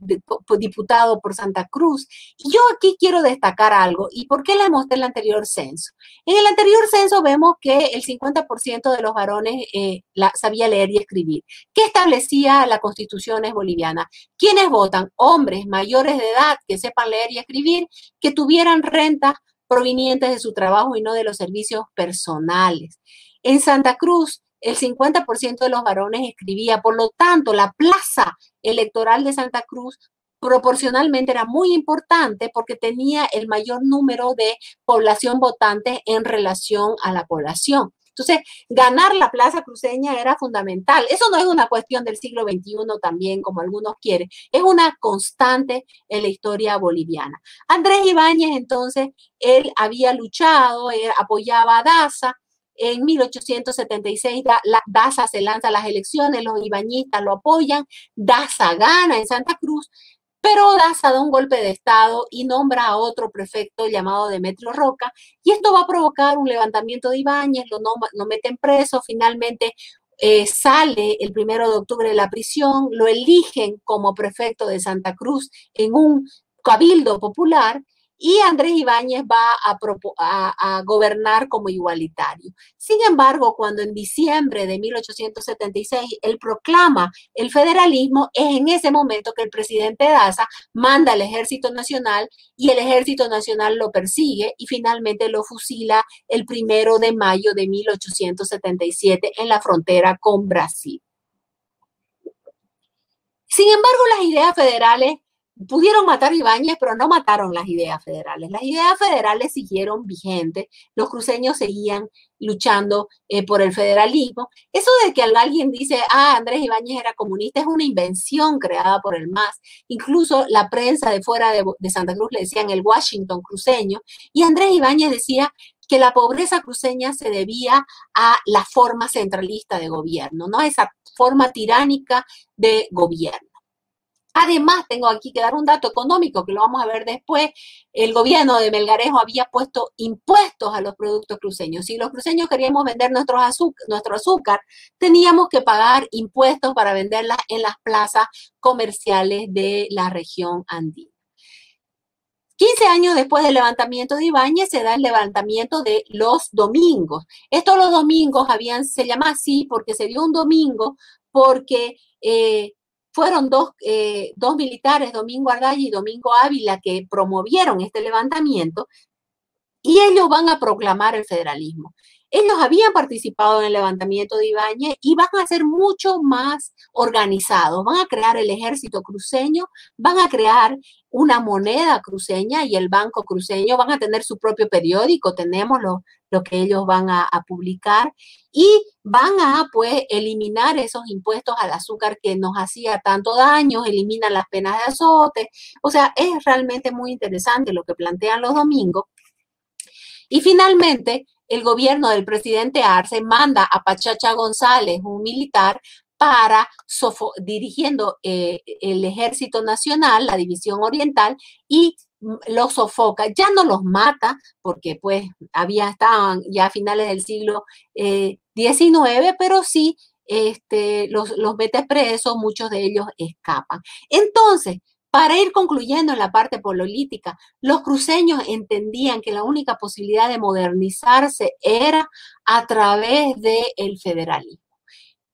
diputado por Santa Cruz. Yo aquí quiero destacar algo. ¿Y por qué le mostré el anterior censo? En el anterior censo vemos que el 50% de los varones eh, sabía leer y escribir. ¿Qué establecía la constitución boliviana? ¿Quiénes votan? Hombres mayores de edad que sepan leer y escribir, que tuvieran rentas provenientes de su trabajo y no de los servicios personales. En Santa Cruz, el 50% de los varones escribía, por lo tanto, la plaza electoral de Santa Cruz proporcionalmente era muy importante porque tenía el mayor número de población votante en relación a la población. Entonces, ganar la plaza cruceña era fundamental. Eso no es una cuestión del siglo XXI también, como algunos quieren, es una constante en la historia boliviana. Andrés Ibáñez, entonces, él había luchado, apoyaba a Daza, en 1876 Daza se lanza a las elecciones, los ibañistas lo apoyan, Daza gana en Santa Cruz, pero Daza da un golpe de Estado y nombra a otro prefecto llamado Demetrio Roca, y esto va a provocar un levantamiento de Ibáñez, lo, no, meten preso, finalmente eh, sale el primero de octubre de la prisión, lo eligen como prefecto de Santa Cruz en un cabildo popular y Andrés Ibáñez va a, gobernar como igualitario. Sin embargo, cuando en diciembre de 1876 él proclama el federalismo, es en ese momento que el presidente Daza manda al Ejército Nacional y el Ejército Nacional lo persigue y finalmente lo fusila el primero de mayo de 1877 en la frontera con Brasil. Sin embargo, las ideas federales pudieron matar a Ibáñez, pero no mataron las ideas federales. Las ideas federales siguieron vigentes, los cruceños seguían luchando eh, por el federalismo. Eso de que alguien dice, ah, Andrés Ibáñez era comunista, es una invención creada por el MAS. Incluso la prensa de fuera de, Santa Cruz le decían el Washington cruceño, y Andrés Ibáñez decía que la pobreza cruceña se debía a la forma centralista de gobierno, ¿no? Esa forma tiránica de gobierno. Además, tengo aquí que dar un dato económico que lo vamos a ver después. El gobierno de Melgarejo había puesto impuestos a los productos cruceños. Si los cruceños queríamos vender nuestro azúcar, teníamos que pagar impuestos para venderla en las plazas comerciales de la región andina. 15 años después del levantamiento de Ibáñez se da el levantamiento de los domingos. Estos los domingos habían, se llama así porque se dio un domingo porque eh, fueron dos, eh, dos militares, Domingo Ardaya y Domingo Ávila, que promovieron este levantamiento y ellos van a proclamar el federalismo. Ellos habían participado en el levantamiento de Ibáñez y van a ser mucho más organizados. Van a crear el ejército cruceño, van a crear una moneda cruceña y el banco cruceño, van a tener su propio periódico, tenemos lo, lo que ellos van a, a, publicar y van a pues eliminar esos impuestos al azúcar que nos hacía tanto daño, eliminan las penas de azote, o sea, es realmente muy interesante lo que plantean los domingos. Y finalmente, el gobierno del presidente Arce manda a Pachacha González, un militar, para dirigiendo eh, el Ejército Nacional, la División Oriental, y los sofoca, ya no los mata, porque pues había, ya a finales del siglo XIX, eh, pero sí este, los, los mete presos, muchos de ellos escapan. Entonces, para ir concluyendo en la parte política, los cruceños entendían que la única posibilidad de modernizarse era a través del federalismo.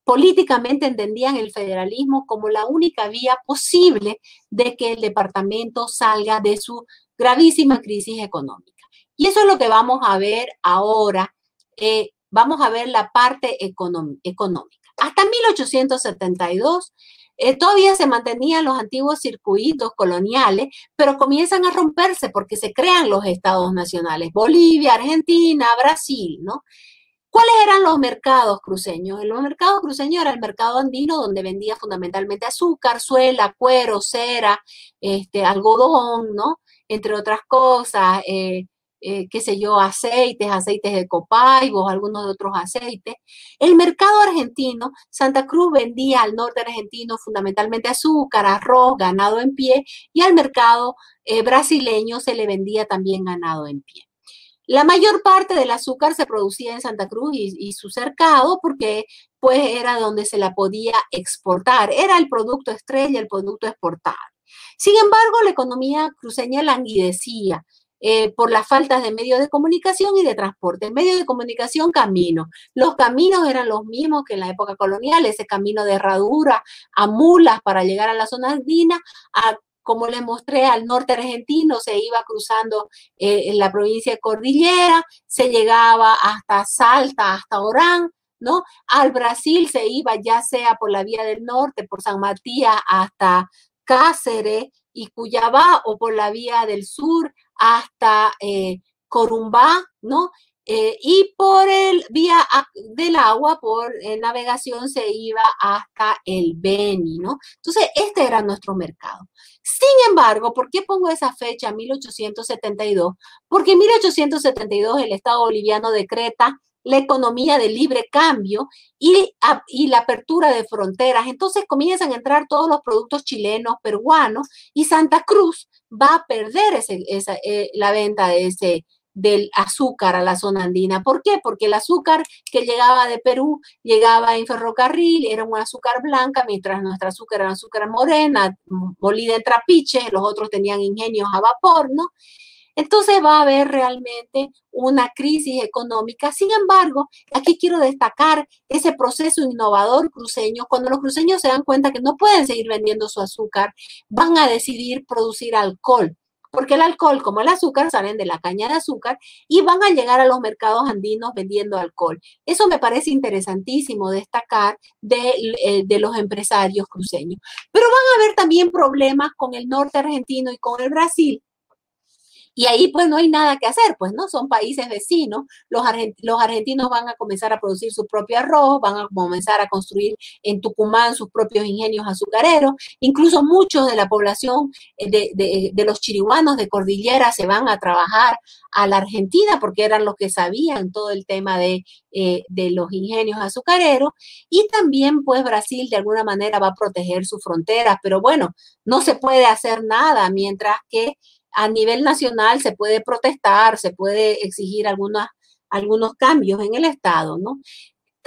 Políticamente entendían el federalismo como la única vía posible de que el departamento salga de su gravísima crisis económica. Y eso es lo que vamos a ver ahora. Eh, vamos a ver la parte económica. Hasta 1872, eh, todavía se mantenían los antiguos circuitos coloniales, pero comienzan a romperse porque se crean los estados nacionales, Bolivia, Argentina, Brasil, ¿no? ¿Cuáles eran los mercados cruceños? Los mercados cruceños era el mercado andino donde vendía fundamentalmente azúcar, suela, cuero, cera, este, algodón, ¿no? Entre otras cosas, eh, eh, qué sé yo, aceites, aceites de copaibos, algunos de otros aceites. El mercado argentino, Santa Cruz vendía al norte argentino fundamentalmente azúcar, arroz, ganado en pie, y al mercado eh, brasileño se le vendía también ganado en pie. La mayor parte del azúcar se producía en Santa Cruz y, y, su cercado porque pues era donde se la podía exportar, era el producto estrella, el producto exportable. Sin embargo, la economía cruceña languidecía, eh, por las faltas de medios de comunicación y de transporte. Medios de comunicación, camino. Los caminos eran los mismos que en la época colonial, ese camino de herradura a mulas para llegar a la zona andina, a como les mostré, al norte argentino se iba cruzando eh, en la provincia de Cordillera, se llegaba hasta Salta, hasta Orán, ¿no? Al Brasil se iba ya sea por la vía del norte, por San Matías hasta Cáceres y Cuyabá o por la vía del sur hasta eh, Corumbá, ¿no? Eh, y por el vía del agua, por eh, navegación, se iba hasta el Beni, ¿no? Entonces, este era nuestro mercado. Sin embargo, ¿por qué pongo esa fecha, 1872? Porque en 1872 el Estado boliviano decreta la economía de libre cambio y, la apertura de fronteras. Entonces comienzan a entrar todos los productos chilenos, peruanos, y Santa Cruz va a perder esa, eh, la venta de del azúcar a la zona andina. ¿Por qué? Porque el azúcar que llegaba de Perú llegaba en ferrocarril, era un azúcar blanca, mientras nuestra azúcar era azúcar morena, molida en trapiche, los otros tenían ingenios a vapor, ¿no? Entonces va a haber realmente una crisis económica. Sin embargo, aquí quiero destacar ese proceso innovador cruceño. Cuando los cruceños se dan cuenta que no pueden seguir vendiendo su azúcar, van a decidir producir alcohol porque el alcohol como el azúcar salen de la caña de azúcar y van a llegar a los mercados andinos vendiendo alcohol. Eso me parece interesantísimo destacar de, eh, los empresarios cruceños. Pero van a haber también problemas con el norte argentino y con el Brasil, Y ahí pues no hay nada que hacer, pues no, son países vecinos, los, los argentinos van a comenzar a producir su propio arroz, van a comenzar a construir en Tucumán sus propios ingenios azucareros, incluso muchos de la población eh, de, de, los chirihuanos de cordillera se van a trabajar a la Argentina porque eran los que sabían todo el tema de, eh, de los ingenios azucareros y también pues Brasil de alguna manera va a proteger sus fronteras, pero bueno, no se puede hacer nada mientras que a nivel nacional se puede protestar, se puede exigir algunas, algunos cambios en el Estado, ¿no?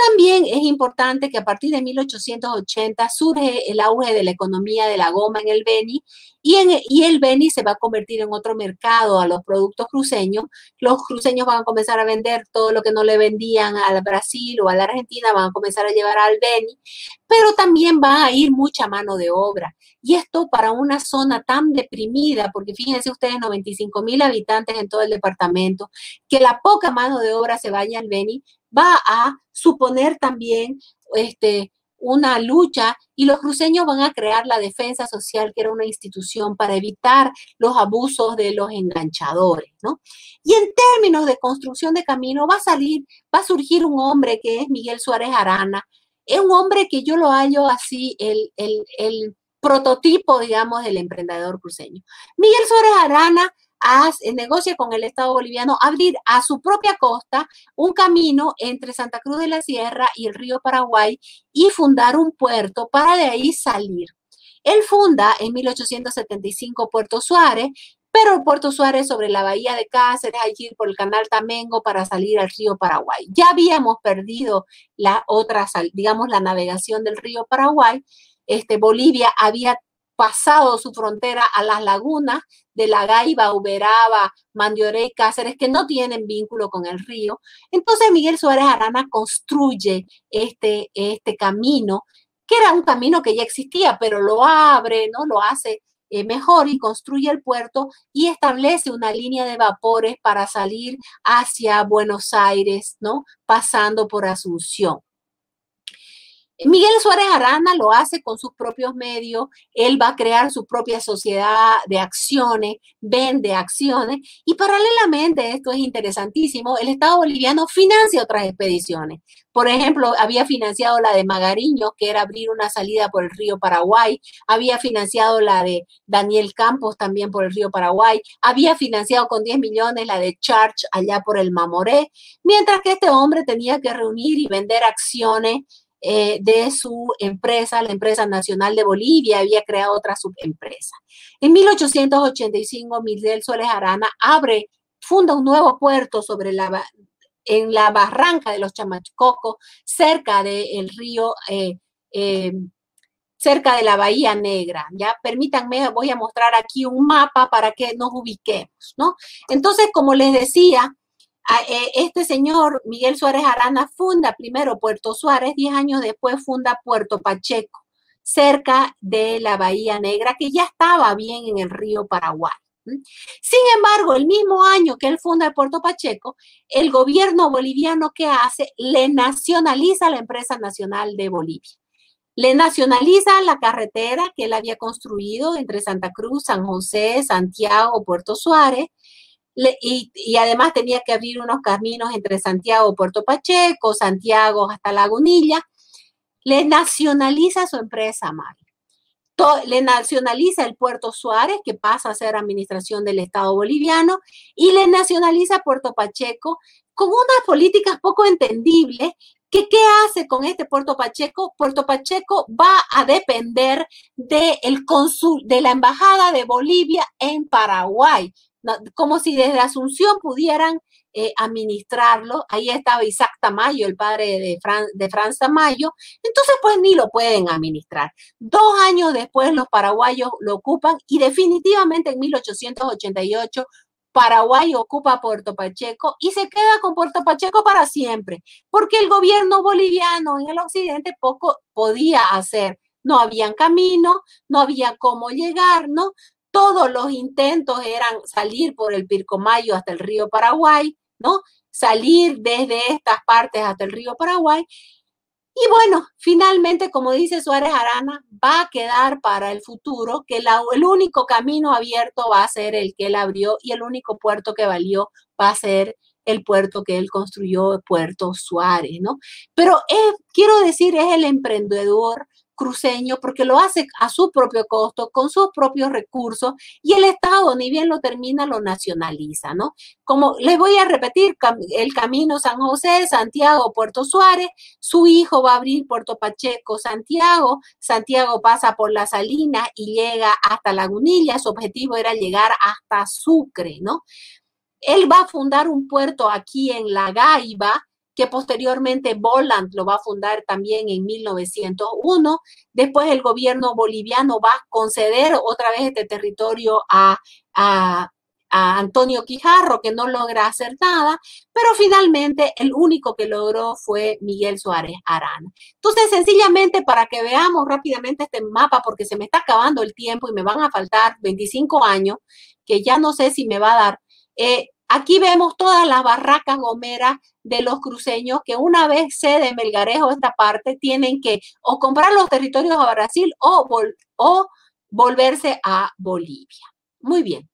También es importante que a partir de 1880 surge el auge de la economía de la goma en el Beni y, en, y, el Beni se va a convertir en otro mercado a los productos cruceños. Los cruceños van a comenzar a vender todo lo que no le vendían al Brasil o a la Argentina, van a comenzar a llevar al Beni, pero también va a ir mucha mano de obra. Y esto para una zona tan deprimida, porque fíjense ustedes, 95 mil habitantes en todo el departamento, que la poca mano de obra se vaya al Beni, va a suponer también este, una lucha y los cruceños van a crear la defensa social, que era una institución para evitar los abusos de los enganchadores, ¿no? Y en términos de construcción de camino va a salir, va a surgir un hombre que es Miguel Suárez Arana, es un hombre que yo lo hallo así, el, el, el prototipo, digamos, del emprendedor cruceño. Miguel Suárez Arana negocia con el Estado boliviano abrir a su propia costa un camino entre Santa Cruz de la Sierra y el río Paraguay y fundar un puerto para de ahí salir. Él funda en 1875 Puerto Suárez, pero Puerto Suárez sobre la bahía de Cáceres, hay que ir por el canal Tamengo para salir al río Paraguay. Ya habíamos perdido la otra, digamos, la navegación del río Paraguay. Este, Bolivia había pasado su frontera a las lagunas de La Gaiba, Uberaba, Mandioré y Cáceres, que no tienen vínculo con el río. Entonces Miguel Suárez Arana construye este, este camino, que era un camino que ya existía, pero lo abre, ¿no? Lo hace eh, mejor y construye el puerto y establece una línea de vapores para salir hacia Buenos Aires, ¿no? Pasando por Asunción. Miguel Suárez Arana lo hace con sus propios medios, él va a crear su propia sociedad de acciones, vende acciones y paralelamente, esto es interesantísimo, el Estado boliviano financia otras expediciones. Por ejemplo, había financiado la de Magariño, que era abrir una salida por el río Paraguay, había financiado la de Daniel Campos también por el río Paraguay, había financiado con 10 millones la de Charch allá por el Mamoré, mientras que este hombre tenía que reunir y vender acciones eh, de su empresa, la empresa nacional de Bolivia, había creado otra subempresa. En 1885, Miguel Suárez Arana abre, funda un nuevo puerto sobre la, en la barranca de los Chamachocos, cerca del río, eh, eh, cerca de la Bahía Negra. Ya permítanme, voy a mostrar aquí un mapa para que nos ubiquemos, ¿no? Entonces, como les decía, este señor, Miguel Suárez Arana, funda primero Puerto Suárez, diez años después funda Puerto Pacheco, cerca de la Bahía Negra, que ya estaba bien en el río Paraguay. Sin embargo, el mismo año que él funda Puerto Pacheco, el gobierno boliviano que hace le nacionaliza la empresa nacional de Bolivia. Le nacionaliza la carretera que él había construido entre Santa Cruz, San José, Santiago, Puerto Suárez, y, además tenía que abrir unos caminos entre Santiago, Puerto Pacheco, Santiago hasta Lagunilla. Le nacionaliza su empresa, Mari. le nacionaliza el Puerto Suárez, que pasa a ser administración del Estado boliviano, y le nacionaliza Puerto Pacheco con unas políticas poco entendibles ¿Qué, ¿Qué, hace con este Puerto Pacheco? Puerto Pacheco va a depender de, el consul, de la Embajada de Bolivia en Paraguay como si desde Asunción pudieran eh, administrarlo. Ahí estaba Isaac Tamayo, el padre de, Fran, de Franz Tamayo. Entonces, pues ni lo pueden administrar. Dos años después, los paraguayos lo ocupan y definitivamente en 1888 Paraguay ocupa Puerto Pacheco y se queda con Puerto Pacheco para siempre, porque el gobierno boliviano en el occidente poco podía hacer. No habían camino, no había cómo llegar, ¿no? Todos los intentos eran salir por el Pircomayo hasta el río Paraguay, ¿no? Salir desde estas partes hasta el río Paraguay. Y bueno, finalmente, como dice Suárez Arana, va a quedar para el futuro que el único camino abierto va a ser el que él abrió y el único puerto que valió va a ser el puerto que él construyó, Puerto Suárez, ¿no? Pero quiero decir, es el emprendedor cruceño porque lo hace a su propio costo, con sus propios recursos y el Estado ni bien lo termina, lo nacionaliza, ¿no? Como les voy a repetir, el camino San José, Santiago, Puerto Suárez, su hijo va a abrir Puerto Pacheco, Santiago, Santiago pasa por La Salina y llega hasta Lagunilla, su objetivo era llegar hasta Sucre, ¿no? Él va a fundar un puerto aquí en La Gaiba, que posteriormente Boland lo va a fundar también en 1901. Después el gobierno boliviano va a conceder otra vez este territorio a, a, Antonio Quijarro, que no logra hacer nada, pero finalmente el único que logró fue Miguel Suárez Arana. Entonces, sencillamente para que veamos rápidamente este mapa, porque se me está acabando el tiempo y me van a faltar 25 años, que ya no sé si me va a dar. Eh, Aquí vemos todas las barracas gomeras de los cruceños que una vez cede Melgarejo esta parte, tienen que o comprar los territorios a Brasil o, o volverse a Bolivia. Muy bien.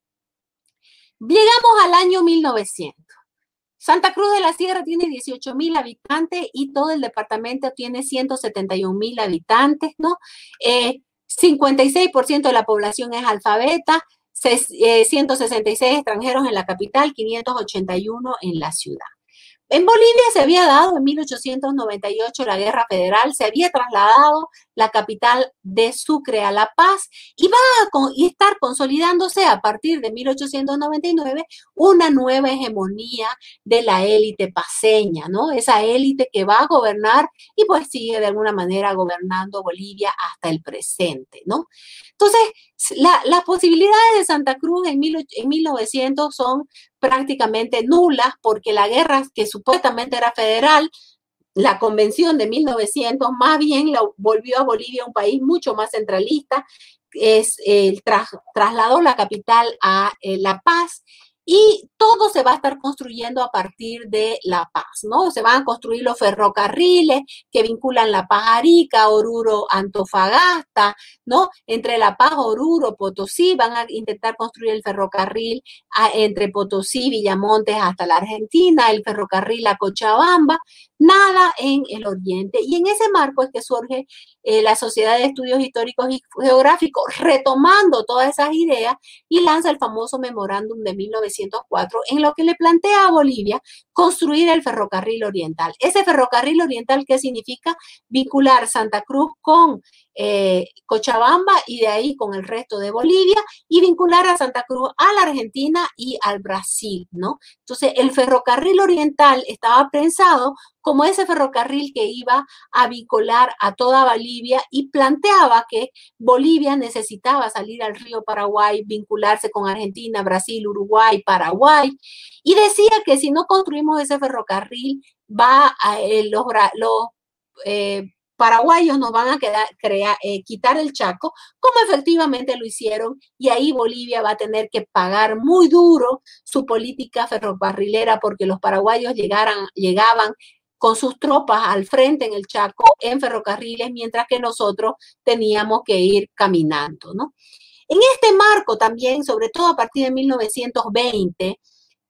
Llegamos al año 1900. Santa Cruz de la Sierra tiene 18 mil habitantes y todo el departamento tiene 171 mil habitantes, ¿no? 56% eh, de la población es alfabeta, 166 eh, extranjeros en la capital, 581 en la ciudad. En Bolivia se había dado en 1898 la guerra federal, se había trasladado la capital de Sucre a La Paz y va a estar consolidándose a partir de 1899 una nueva hegemonía de la élite paseña, ¿no? Esa élite que va a gobernar y pues sigue de alguna manera gobernando Bolivia hasta el presente, ¿no? Entonces, las posibilidades de Santa Cruz en, en 1900 son prácticamente nulas porque la guerra que supuestamente era federal, la convención de 1900 más bien lo volvió a Bolivia un país mucho más centralista, es, el trasladó la capital a eh, La Paz y todo se va a estar construyendo a partir de La Paz, ¿no? Se van a construir los ferrocarriles que vinculan La Paz Arica, Oruro, Antofagasta, ¿no? Entre La Paz, Oruro, Potosí, van a intentar construir el ferrocarril entre Potosí, Villamontes hasta la Argentina, el ferrocarril a Cochabamba, nada en el Oriente. Y en ese marco es que surge eh, la Sociedad de Estudios Históricos y Geográficos, retomando todas esas ideas y lanza el famoso memorándum de 1904, en lo que le plantea a Bolivia construir el ferrocarril oriental. Ese ferrocarril oriental, ¿qué significa? Vincular Santa Cruz con eh, Cochabamba y de ahí con el resto de Bolivia y vincular a Santa Cruz a la Argentina y al Brasil, ¿no? Entonces, el ferrocarril oriental estaba pensado como ese ferrocarril que iba a vincular a toda Bolivia y planteaba que Bolivia necesitaba salir al río Paraguay, vincularse con Argentina, Brasil, Uruguay, Paraguay, y decía que si no construimos ese ferrocarril, va a eh, los, eh, paraguayos nos van a quedar, eh, quitar el Chaco, como efectivamente lo hicieron, y ahí Bolivia va a tener que pagar muy duro su política ferrocarrilera porque los paraguayos llegaran, llegaban con sus tropas al frente en el Chaco en ferrocarriles, mientras que nosotros teníamos que ir caminando, ¿no? En este marco también, sobre todo a partir de 1920,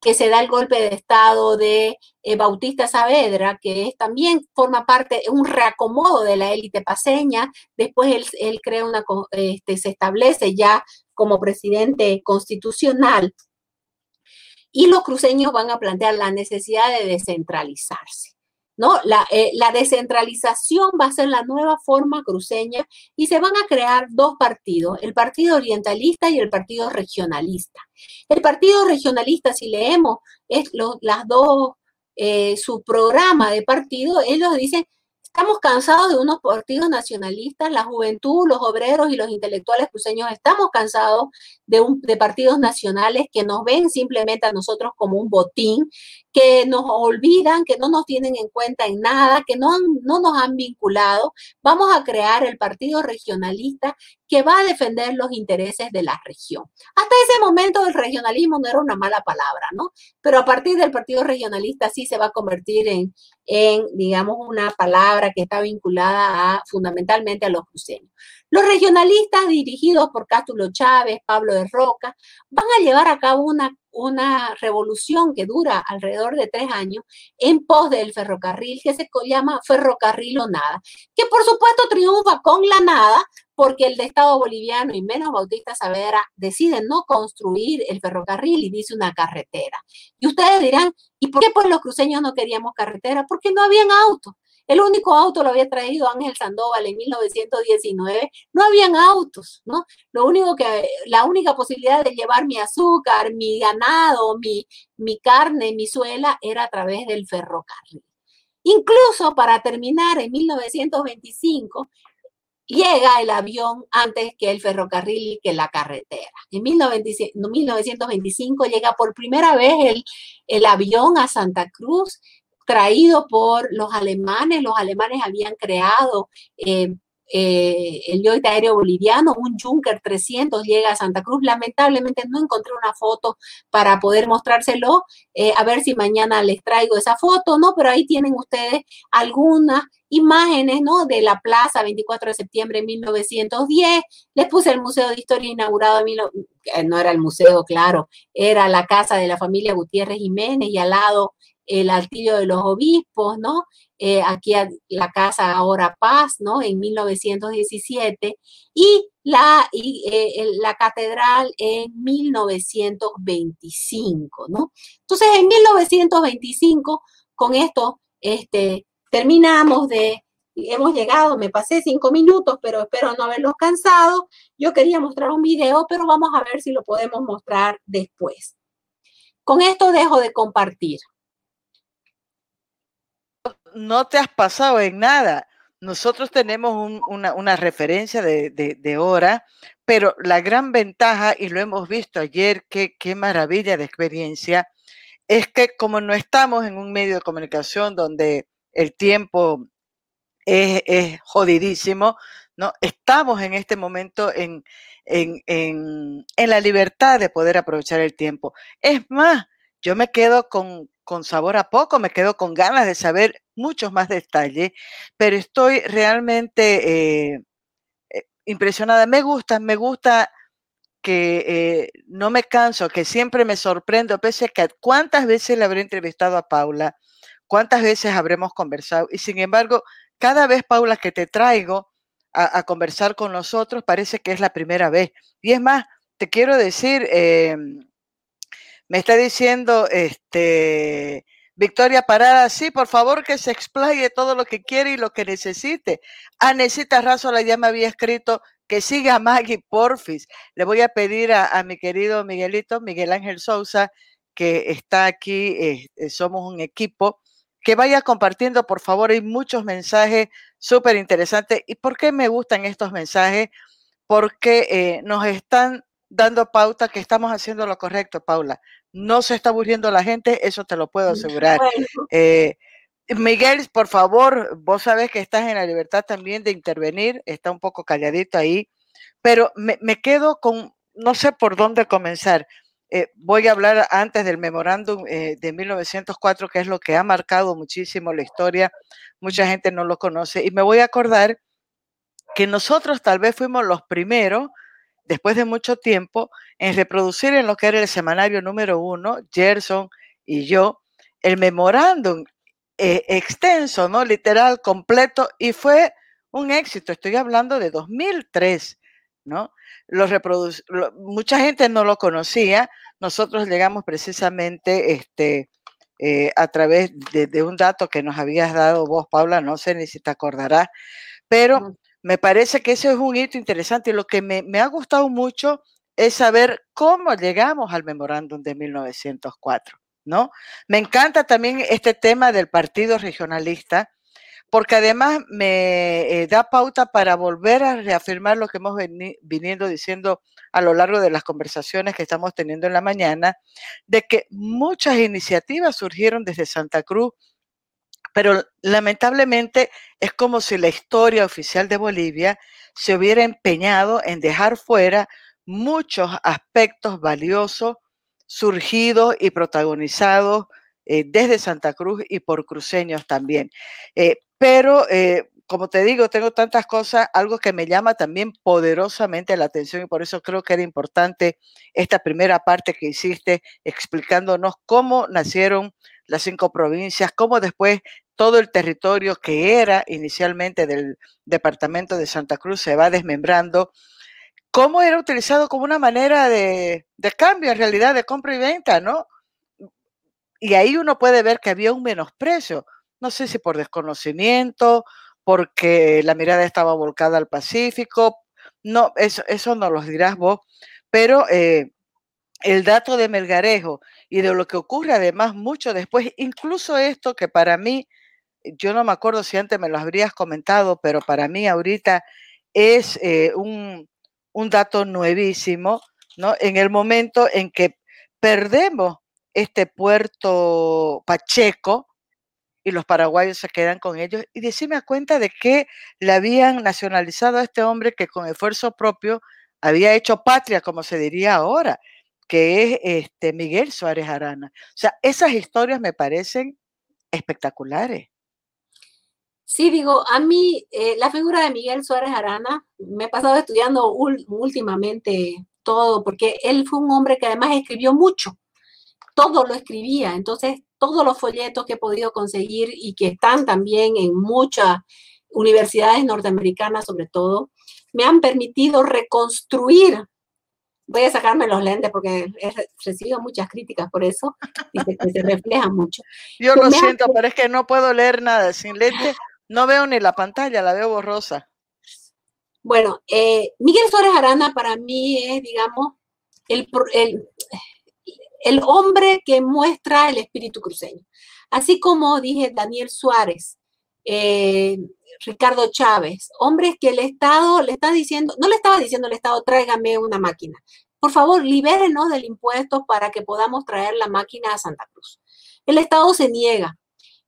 que se da el golpe de Estado de eh, Bautista Saavedra, que es, también forma parte, de un reacomodo de la élite paseña. Después él, crea una, este, se establece ya como presidente constitucional. Y los cruceños van a plantear la necesidad de descentralizarse. ¿No? Eh, la, descentralización va a ser la nueva forma cruceña y se van a crear dos partidos, el Partido Orientalista y el Partido Regionalista. El Partido Regionalista, si leemos es las dos, eh, su programa de partido, ellos dicen, estamos cansados de unos partidos nacionalistas, la juventud, los obreros y los intelectuales cruceños estamos cansados de, partidos nacionales que nos ven simplemente a nosotros como un botín, que nos olvidan, que no nos tienen en cuenta en nada, que no, no nos han vinculado. Vamos a crear el partido regionalista que va a defender los intereses de la región. Hasta ese momento el regionalismo no era una mala palabra, ¿no? Pero a partir del partido regionalista sí se va a convertir en, en digamos, una palabra que está vinculada fundamentalmente a los cruceños. Los regionalistas dirigidos por Cátulo Chávez, Pablo de Roca, van a llevar a cabo una una revolución que dura alrededor de tres años en pos del ferrocarril que se llama ferrocarril o nada, que por supuesto triunfa con la nada porque el Estado boliviano y menos Bautista Saavedra deciden no construir el ferrocarril y dice una carretera. Y ustedes dirán, ¿y por qué pues los cruceños no queríamos carretera? Porque no habían autos. El único auto lo había traído Ángel Sandoval en 1919. No habían autos, ¿no? Lo único que, la única posibilidad de llevar mi azúcar, mi ganado, mi, mi carne, mi suela era a través del ferrocarril. Incluso para terminar, en 1925 llega el avión antes que el ferrocarril y que la carretera. En 1925 llega por primera vez el, el avión a Santa Cruz traído por los alemanes. Los alemanes habían creado eh, eh, el yoite aéreo boliviano, un Junker 300 llega a Santa Cruz. Lamentablemente no encontré una foto para poder mostrárselo. Eh, a ver si mañana les traigo esa foto, ¿no? Pero ahí tienen ustedes algunas imágenes, ¿no? De la plaza 24 de septiembre de 1910. Les puse el Museo de Historia inaugurado en no era el museo, claro, era la casa de la familia Gutiérrez Jiménez y al lado el altillo de los obispos, ¿no? Eh, aquí la casa ahora Paz, ¿no? En 1917 y la, eh, la catedral en 1925, ¿no? Entonces, en 1925, con esto, este, terminamos de, hemos llegado, me pasé cinco minutos, pero espero no haberlos cansado. Yo quería mostrar un video, pero vamos a ver si lo podemos mostrar después. Con esto dejo de compartir no te has pasado en nada. Nosotros tenemos una, referencia de, hora, pero la gran ventaja, y lo hemos visto ayer, qué, qué maravilla de experiencia, es que como no estamos en un medio de comunicación donde el tiempo es, jodidísimo, ¿no? Estamos en este momento en, en, en, la libertad de poder aprovechar el tiempo. Es más, yo me quedo con, con sabor a poco, me quedo con ganas de saber muchos más detalles, pero estoy realmente eh, eh, impresionada. Me gusta, me gusta que eh, no me canso, que siempre me sorprendo, pese a que cuántas veces le habré entrevistado a Paula, cuántas veces habremos conversado, y sin embargo, cada vez, Paula, que te traigo a, conversar con nosotros, parece que es la primera vez. Y es más, te quiero decir, em, me está diciendo, este, Victoria Parada, sí, por favor que se explaye todo lo que quiere y lo que necesite. Anecita Razola ya me había escrito que siga a Maggie Porfis. Le voy a pedir a, mi querido Miguelito, Miguel Ángel Sousa, que está aquí, eh, somos un equipo, que vaya compartiendo, por favor, hay muchos mensajes súper interesantes. ¿Y por qué me gustan estos mensajes? Porque eh, nos están dando pauta que estamos haciendo lo correcto, Paula no se está aburriendo la gente, eso te lo puedo asegurar. Eh, Miguel, por favor, vos sabes que estás en la libertad también de intervenir, está un poco calladito ahí, pero me, quedo con, no sé por dónde comenzar. Eh, voy a hablar antes del memorándum eh, de 1904, que es lo que ha marcado muchísimo la historia. Mucha gente no lo conoce. Y me voy a acordar que nosotros tal vez fuimos los primeros después de mucho tiempo, en reproducir en lo que era el semanario número uno, Gerson y yo, el memorándum eh, extenso, ¿no? Literal, completo, y fue un éxito. Estoy hablando de 2003, ¿no? Mucha gente no lo conocía. Nosotros llegamos precisamente este, eh, a través de, de, un dato que nos habías dado vos, Paula, no sé ni si te acordarás, pero me parece que ese es un hito interesante y lo que me, ha gustado mucho es saber cómo llegamos al memorándum de 1904, ¿no? Me encanta también este tema del partido regionalista, porque además me eh, da pauta para volver a reafirmar lo que hemos venido diciendo a lo largo de las conversaciones que estamos teniendo en la mañana, de que muchas iniciativas surgieron desde Santa Cruz, pero lamentablemente es como si la historia oficial de Bolivia se hubiera empeñado en dejar fuera muchos aspectos valiosos surgidos y protagonizados eh, desde Santa Cruz y por cruceños también. Eh, pero, eh, como te digo, tengo tantas cosas, algo que me llama también poderosamente la atención y por eso creo que era importante esta primera parte que hiciste explicándonos cómo nacieron las cinco provincias, cómo después todo el territorio que era inicialmente del departamento de Santa Cruz se va desmembrando, cómo era utilizado como una manera de, cambio en realidad, de compra y venta, ¿no? Y ahí uno puede ver que había un menosprecio, no sé si por desconocimiento, porque la mirada estaba volcada al Pacífico, no, eso, eso no lo dirás vos, pero eh, el dato de Melgarejo y de lo que ocurre además mucho después, incluso esto que para mí, yo no me acuerdo si antes me lo habrías comentado, pero para mí ahorita es eh, un, un dato nuevísimo, ¿no? En el momento en que perdemos este puerto Pacheco y los paraguayos se quedan con ellos. Y decime a cuenta de que le habían nacionalizado a este hombre que con esfuerzo propio había hecho patria, como se diría ahora, que es este Miguel Suárez Arana. O sea, esas historias me parecen espectaculares. Sí, digo, a mí eh, la figura de Miguel Suárez Arana, me he pasado estudiando últimamente todo, porque él fue un hombre que además escribió mucho todo lo escribía. Entonces, todos los folletos que he podido conseguir y que están también en muchas universidades norteamericanas, sobre todo, me han permitido reconstruir. Voy a sacarme los lentes porque he recibido muchas críticas por eso y que se refleja mucho. Yo lo siento, pero es que no puedo leer nada sin lentes. No veo ni la pantalla, la veo borrosa. Bueno, eh, Miguel Suárez Arana para mí es, digamos, el, el, hombre que muestra el espíritu cruceño. Así como dije Daniel Suárez, eh, Ricardo Chávez, hombres que el Estado le está diciendo, no le estaba diciendo al Estado, tráigame una máquina. Por favor, libérenos del impuesto para que podamos traer la máquina a Santa Cruz. El Estado se niega.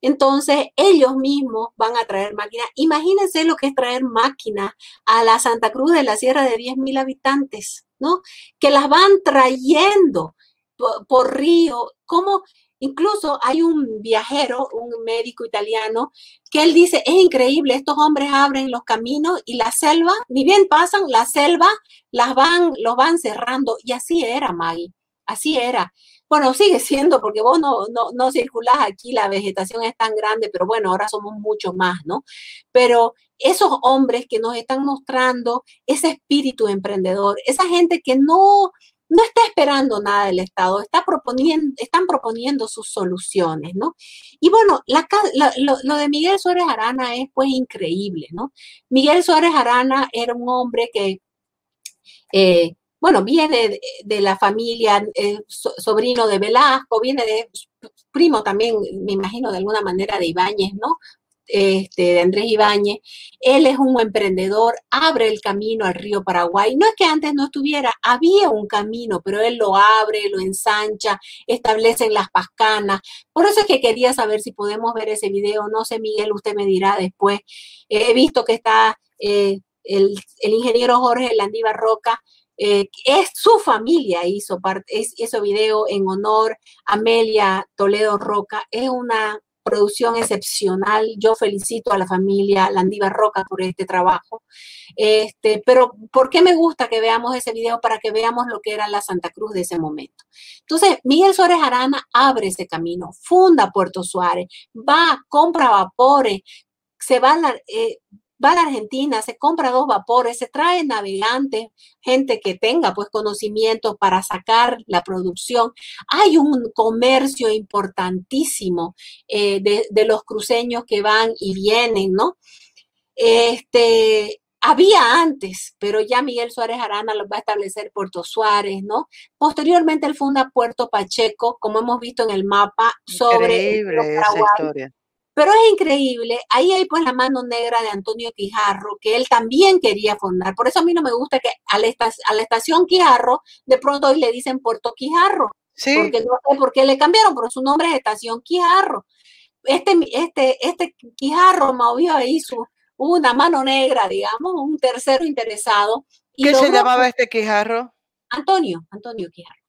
Entonces, ellos mismos van a traer máquinas. Imagínense lo que es traer máquinas a la Santa Cruz de la Sierra de 10.000 habitantes, ¿no? Que las van trayendo por, río, como incluso hay un viajero, un médico italiano, que él dice, es increíble, estos hombres abren los caminos y la selva, ni bien pasan, la selva las van, los van cerrando. Y así era, Maggie, así era. Bueno, sigue siendo porque vos no, no, no circulás aquí, la vegetación es tan grande, pero bueno, ahora somos mucho más, ¿no? Pero esos hombres que nos están mostrando ese espíritu emprendedor, esa gente que no, no está esperando nada del Estado, está proponiendo, están proponiendo sus soluciones, ¿no? Y bueno, lo, de Miguel Suárez Arana es pues increíble, ¿no? Miguel Suárez Arana era un hombre que, eh, bueno, viene de, la familia, eh, sobrino de Velasco, viene de primo también, me imagino, de alguna manera de Ibáñez, ¿no? este, de Andrés Ibáñez, él es un emprendedor, abre el camino al río Paraguay. No es que antes no estuviera, había un camino, pero él lo abre, lo ensancha, establecen las pascanas. Por eso es que quería saber si podemos ver ese video. No sé, Miguel, usted me dirá después. he visto que está eh, el, ingeniero Jorge Landívar Roca. Eh, es su familia hizo parte, es, ese video en honor a Amelia Toledo Roca. Es una producción excepcional. Yo felicito a la familia Landiva Roca por este trabajo. Este, pero ¿por qué me gusta que veamos ese video? Para que veamos lo que era la Santa Cruz de ese momento. Entonces, Miguel Suárez Arana abre ese camino, funda Puerto Suárez, va, compra vapores, se va, a eh, va a la Argentina, se compra dos vapores, se trae navegantes, gente que tenga pues conocimiento para sacar la producción. Hay un comercio importantísimo eh, de, los cruceños que van y vienen, ¿no? Este, había antes, pero ya Miguel Suárez Arana lo va a establecer Puerto Suárez, ¿no? Posteriormente él funda Puerto Pacheco, como hemos visto en el mapa, sobre Increíble esa historia Pero es increíble, ahí hay pues la mano negra de Antonio Quijarro, que él también quería fundar. Por eso a mí no me gusta que a la, a la estación Quijarro, de pronto hoy le dicen Puerto Quijarro. Sí. Porque no sé por qué le cambiaron, pero su nombre es Estación Quijarro. Este, este, este Quijarro movió ahí su, una mano negra, digamos, un tercero interesado. ¿Qué se llamaba este Quijarro? Antonio, Antonio Quijarro.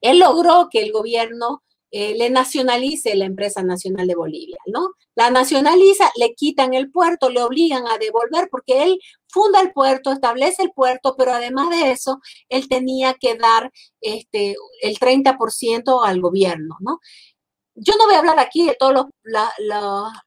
Él logró que el gobierno eh, le nacionalice la empresa nacional de Bolivia, ¿no? La nacionaliza, le quitan el puerto, le obligan a devolver porque él funda el puerto, establece el puerto, pero además de eso, él tenía que dar este, el 30% al gobierno, ¿no? Yo no voy a hablar aquí de todos los,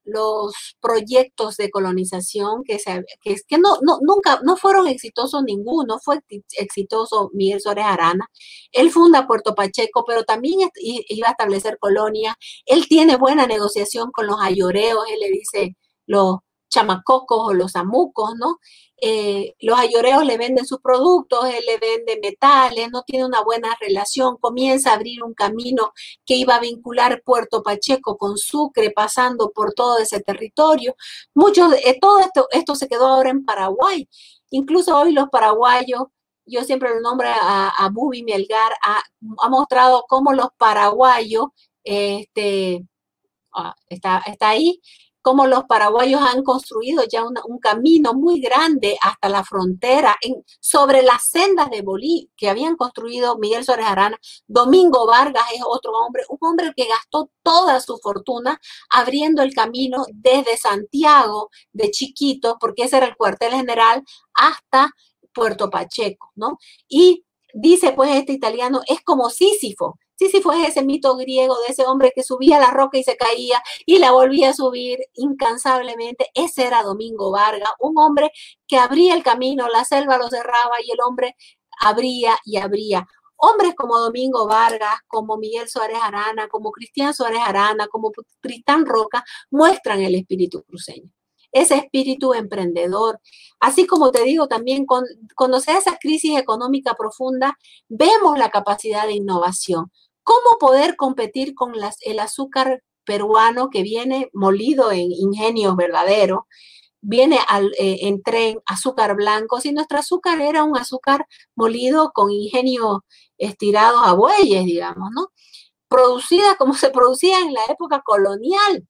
los proyectos de colonización que, se, que, que no, no, nunca, no fueron exitosos ninguno, fue exitoso Miguel Suárez Arana. Él funda Puerto Pacheco, pero también iba a establecer colonia. Él tiene buena negociación con los ayoreos, él le dice los chamacocos o los amucos, ¿no? Eh, los ayoreos le venden sus productos, él le vende metales, no tiene una buena relación, comienza a abrir un camino que iba a vincular Puerto Pacheco con Sucre, pasando por todo ese territorio. Mucho, eh, todo esto, se quedó ahora en Paraguay. Incluso hoy los paraguayos, yo siempre lo nombro a, Bubi Mielgar, ha, mostrado cómo los paraguayos, este, ah, está ahí, cómo los paraguayos han construido ya un camino muy grande hasta la frontera sobre las sendas de Bolivia que habían construido Miguel Suárez Arana. Domingo Vargas es otro hombre, un hombre que gastó toda su fortuna abriendo el camino desde Santiago de Chiquito, porque ese era el cuartel general, hasta Puerto Pacheco, ¿no? Y dice pues este italiano, es como Sísifo, Sí, sí, fue ese mito griego de ese hombre que subía la roca y se caía y la volvía a subir incansablemente. Ese era Domingo Vargas, un hombre que abría el camino, la selva lo cerraba y el hombre abría y abría. Hombres como Domingo Vargas, como Miguel Suárez Arana, como Cristian Suárez Arana, como Tristán Roca, muestran el espíritu cruceño ese espíritu emprendedor. Así como te digo, también con, cuando se esa crisis económica profunda, vemos la capacidad de innovación. ¿Cómo poder competir con el azúcar peruano que viene molido en ingenios verdaderos? Viene eh, en tren azúcar blanco, si nuestro azúcar era un azúcar molido con ingenios estirados a bueyes, digamos, ¿no? Producida como se producía en la época colonial.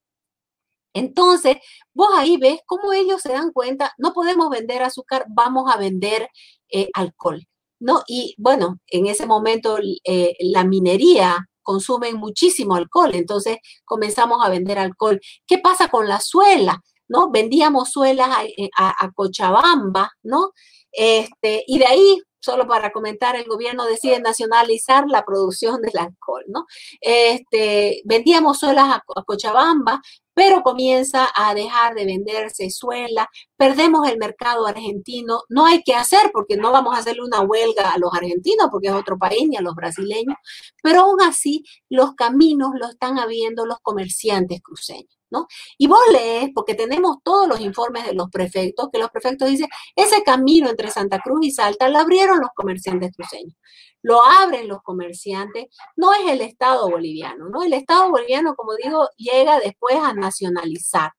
Entonces, vos ahí ves cómo ellos se dan cuenta, no podemos vender azúcar, vamos a vender eh, alcohol. ¿No? Y bueno, en ese momento eh, la minería consume muchísimo alcohol, entonces comenzamos a vender alcohol. ¿Qué pasa con la suela? ¿No? Vendíamos suelas a, eh, a Cochabamba, ¿no? Este, y de ahí solo para comentar, el gobierno decide nacionalizar la producción del alcohol, ¿no? Este, vendíamos suelas a, Cochabamba, pero comienza a dejar de venderse suela, perdemos el mercado argentino, no hay que hacer porque no vamos a hacerle una huelga a los argentinos porque es otro país ni a los brasileños, pero aún así los caminos lo están habiendo los comerciantes cruceños. ¿No? Y vos lees, porque tenemos todos los informes de los prefectos, que los prefectos dicen, ese camino entre Santa Cruz y Salta lo abrieron los comerciantes cruceños, lo abren los comerciantes, no es el Estado boliviano, ¿no? El Estado boliviano, como digo, llega después a nacionalizar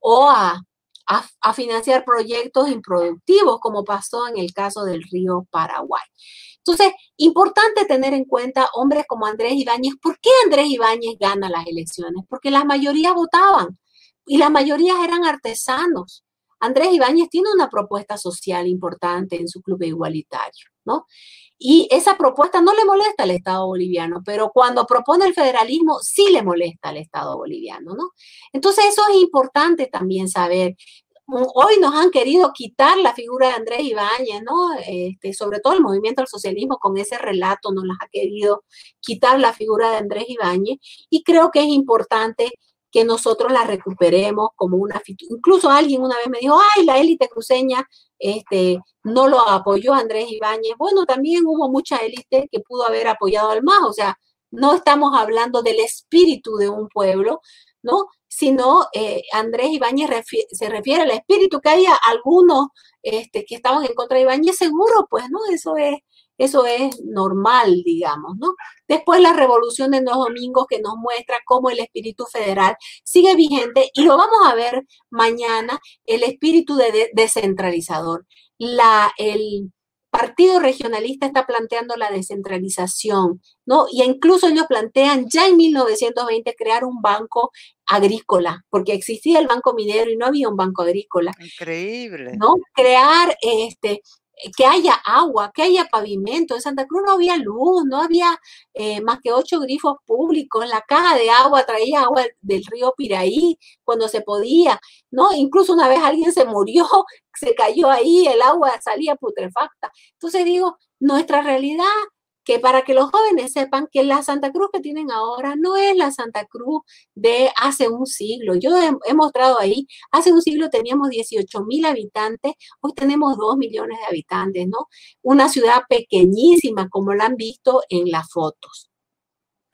o a, a financiar proyectos improductivos, como pasó en el caso del río Paraguay. Entonces, importante tener en cuenta hombres como Andrés Ibáñez. ¿Por qué Andrés Ibáñez gana las elecciones? Porque la mayoría votaban y la mayoría eran artesanos. Andrés Ibáñez tiene una propuesta social importante en su club igualitario, ¿no? Y esa propuesta no le molesta al Estado boliviano, pero cuando propone el federalismo sí le molesta al Estado boliviano, ¿no? Entonces eso es importante también saber hoy nos han querido quitar la figura de Andrés Ibáñez, ¿no? Este, sobre todo el movimiento del socialismo con ese relato nos las ha querido quitar la figura de Andrés Ibáñez y creo que es importante que nosotros la recuperemos como una incluso alguien una vez me dijo, "Ay, la élite cruceña este no lo apoyó Andrés Ibáñez." Bueno, también hubo mucha élite que pudo haber apoyado al MAS, o sea, no estamos hablando del espíritu de un pueblo, ¿no? Sino eh, Andrés Ibáñez se refiere al espíritu que haya algunos este, que estaban en contra de Ibáñez, seguro, pues, ¿no? Eso es, eso es normal, digamos, ¿no? Después la revolución de los domingos que nos muestra cómo el espíritu federal sigue vigente y lo vamos a ver mañana, el espíritu de descentralizador. La, el, Partido Regionalista está planteando la descentralización, ¿no? Y incluso ellos plantean ya en 1920 crear un banco agrícola, porque existía el banco minero y no había un banco agrícola. Increíble. ¿No? Crear este que haya agua, que haya pavimento. En Santa Cruz no había luz, no había eh, más que ocho grifos públicos. La caja de agua traía agua del río Piraí cuando se podía, ¿no? Incluso una vez alguien se murió, se cayó ahí, el agua salía putrefacta. Entonces digo, nuestra realidad que para que los jóvenes sepan que la Santa Cruz que tienen ahora no es la Santa Cruz de hace un siglo. Yo he, mostrado ahí, hace un siglo teníamos 18 mil habitantes, hoy tenemos 2 millones de habitantes, ¿no? Una ciudad pequeñísima, como la han visto en las fotos.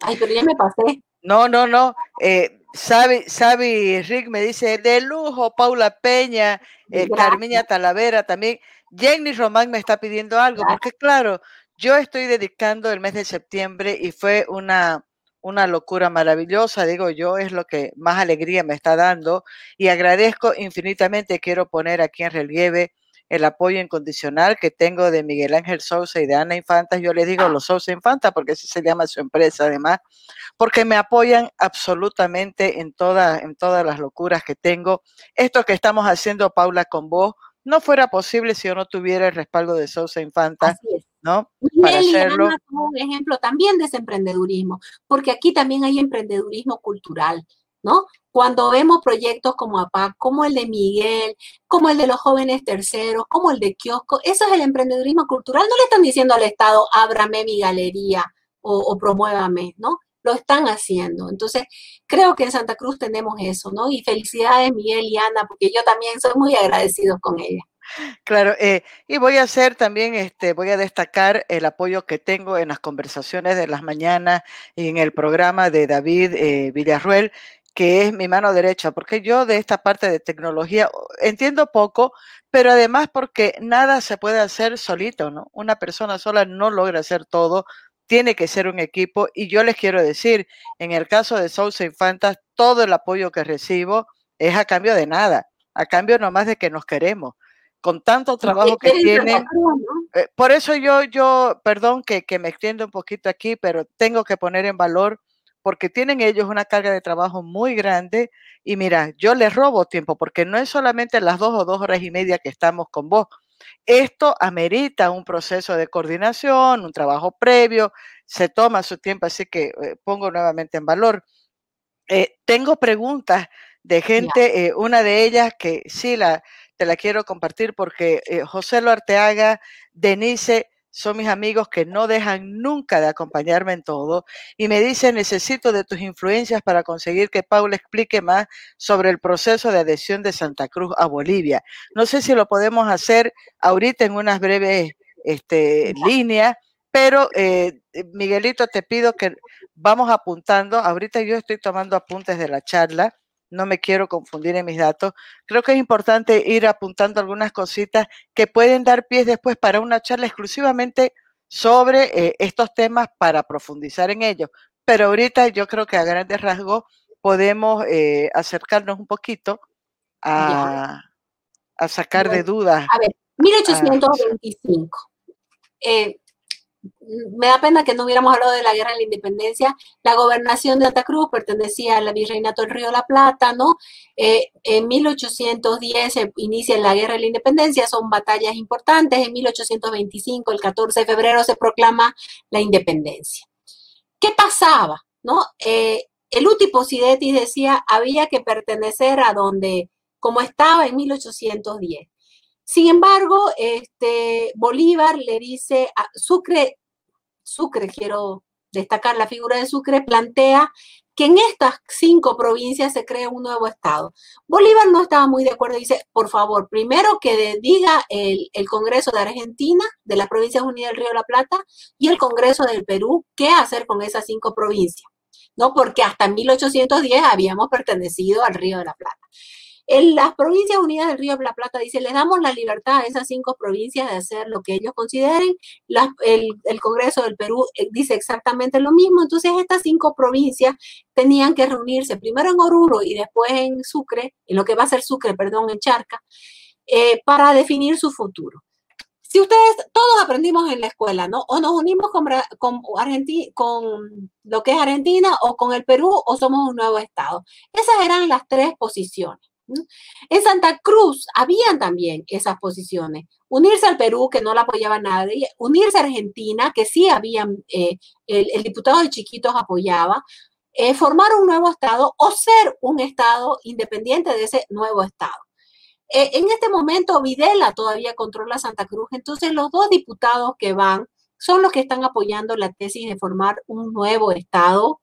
Ay, pero ya me pasé. No, no, no. Eh, Sabi, Rick me dice, de lujo, Paula Peña, eh, Carmiña Talavera también. Jenny Román me está pidiendo algo, porque claro, yo estoy dedicando el mes de septiembre y fue una, una locura maravillosa, digo yo, es lo que más alegría me está dando y agradezco infinitamente, quiero poner aquí en relieve el apoyo incondicional que tengo de Miguel Ángel Sousa y de Ana Infanta, yo les digo los Sousa Infanta porque así se llama su empresa además, porque me apoyan absolutamente en, toda, en todas las locuras que tengo. Esto que estamos haciendo, Paula, con vos, no fuera posible si yo no tuviera el respaldo de Sousa Infanta. ¿No? Para hacerlo. Un ejemplo también de ese emprendedurismo, porque aquí también hay emprendedurismo cultural, ¿no? Cuando vemos proyectos como APAC, como el de Miguel, como el de los jóvenes terceros, como el de Kiosco, eso es el emprendedurismo cultural. No le están diciendo al Estado, ábrame mi galería o, o promuévame, ¿no? Lo están haciendo. Entonces, creo que en Santa Cruz tenemos eso, ¿no? Y felicidades, Miguel y Ana, porque yo también soy muy agradecido con ella. Claro, eh, y voy a hacer también, este, voy a destacar el apoyo que tengo en las conversaciones de las mañanas y en el programa de David eh, Villarruel, que es mi mano derecha, porque yo de esta parte de tecnología entiendo poco, pero además porque nada se puede hacer solito, ¿no? Una persona sola no logra hacer todo, tiene que ser un equipo y yo les quiero decir, en el caso de Sousa Infantas, todo el apoyo que recibo es a cambio de nada, a cambio nomás de que nos queremos con tanto trabajo que tienen. Eh, por eso yo, yo, perdón que, que me extiendo un poquito aquí, pero tengo que poner en valor porque tienen ellos una carga de trabajo muy grande y mira, yo les robo tiempo porque no es solamente las dos o dos horas y media que estamos con vos. Esto amerita un proceso de coordinación, un trabajo previo, se toma su tiempo, así que eh, pongo nuevamente en valor. Eh, tengo preguntas de gente, una de ellas que sí la, te la quiero compartir porque eh, José Loarteaga, Denise, son mis amigos que no dejan nunca de acompañarme en todo y me dicen, necesito de tus influencias para conseguir que Paula explique más sobre el proceso de adhesión de Santa Cruz a Bolivia. No sé si lo podemos hacer ahorita en unas breves este, líneas, pero eh, Miguelito, te pido que vamos apuntando. Ahorita yo estoy tomando apuntes de la charla no me quiero confundir en mis datos. Creo que es importante ir apuntando algunas cositas que pueden dar pies después para una charla exclusivamente sobre eh, estos temas para profundizar en ellos. Pero ahorita yo creo que a grandes rasgos podemos eh, acercarnos un poquito a, sacar de dudas. A ver, 1825 me da pena que no hubiéramos hablado de la guerra de la independencia. La gobernación de Santa Cruz pertenecía al virreinato del Río de la Plata, ¿no? Eh, en 1810 se inicia la guerra de la independencia, son batallas importantes. En 1825, el 14 de febrero, se proclama la independencia. ¿Qué pasaba? ¿No? Eh, el Uti Posidetis decía había que pertenecer a donde, como estaba en 1810. Sin embargo, este, Bolívar le dice a Sucre, Sucre, quiero destacar la figura de Sucre, plantea que en estas cinco provincias se crea un nuevo Estado. Bolívar no estaba muy de acuerdo, dice, por favor, primero que diga el, el, Congreso de Argentina, de las Provincias Unidas del Río de la Plata, y el Congreso del Perú, qué hacer con esas cinco provincias, ¿no? Porque hasta 1810 habíamos pertenecido al Río de la Plata. En las provincias unidas del Río de la Plata dice, les damos la libertad a esas cinco provincias de hacer lo que ellos consideren. el, Congreso del Perú eh, dice exactamente lo mismo. Entonces, estas cinco provincias tenían que reunirse primero en Oruro y después en Sucre, en lo que va a ser Sucre, perdón, en Charca, eh, para definir su futuro. Si ustedes, todos aprendimos en la escuela, ¿no? O nos unimos con, con, con lo que es Argentina o con el Perú o somos un nuevo Estado. Esas eran las tres posiciones. En Santa Cruz habían también esas posiciones. Unirse al Perú, que no la apoyaba nadie, unirse a Argentina, que sí habían, eh, el, diputado de Chiquitos apoyaba, eh, formar un nuevo Estado o ser un Estado independiente de ese nuevo Estado. Eh, en este momento Videla todavía controla Santa Cruz, entonces los dos diputados que van son los que están apoyando la tesis de formar un nuevo Estado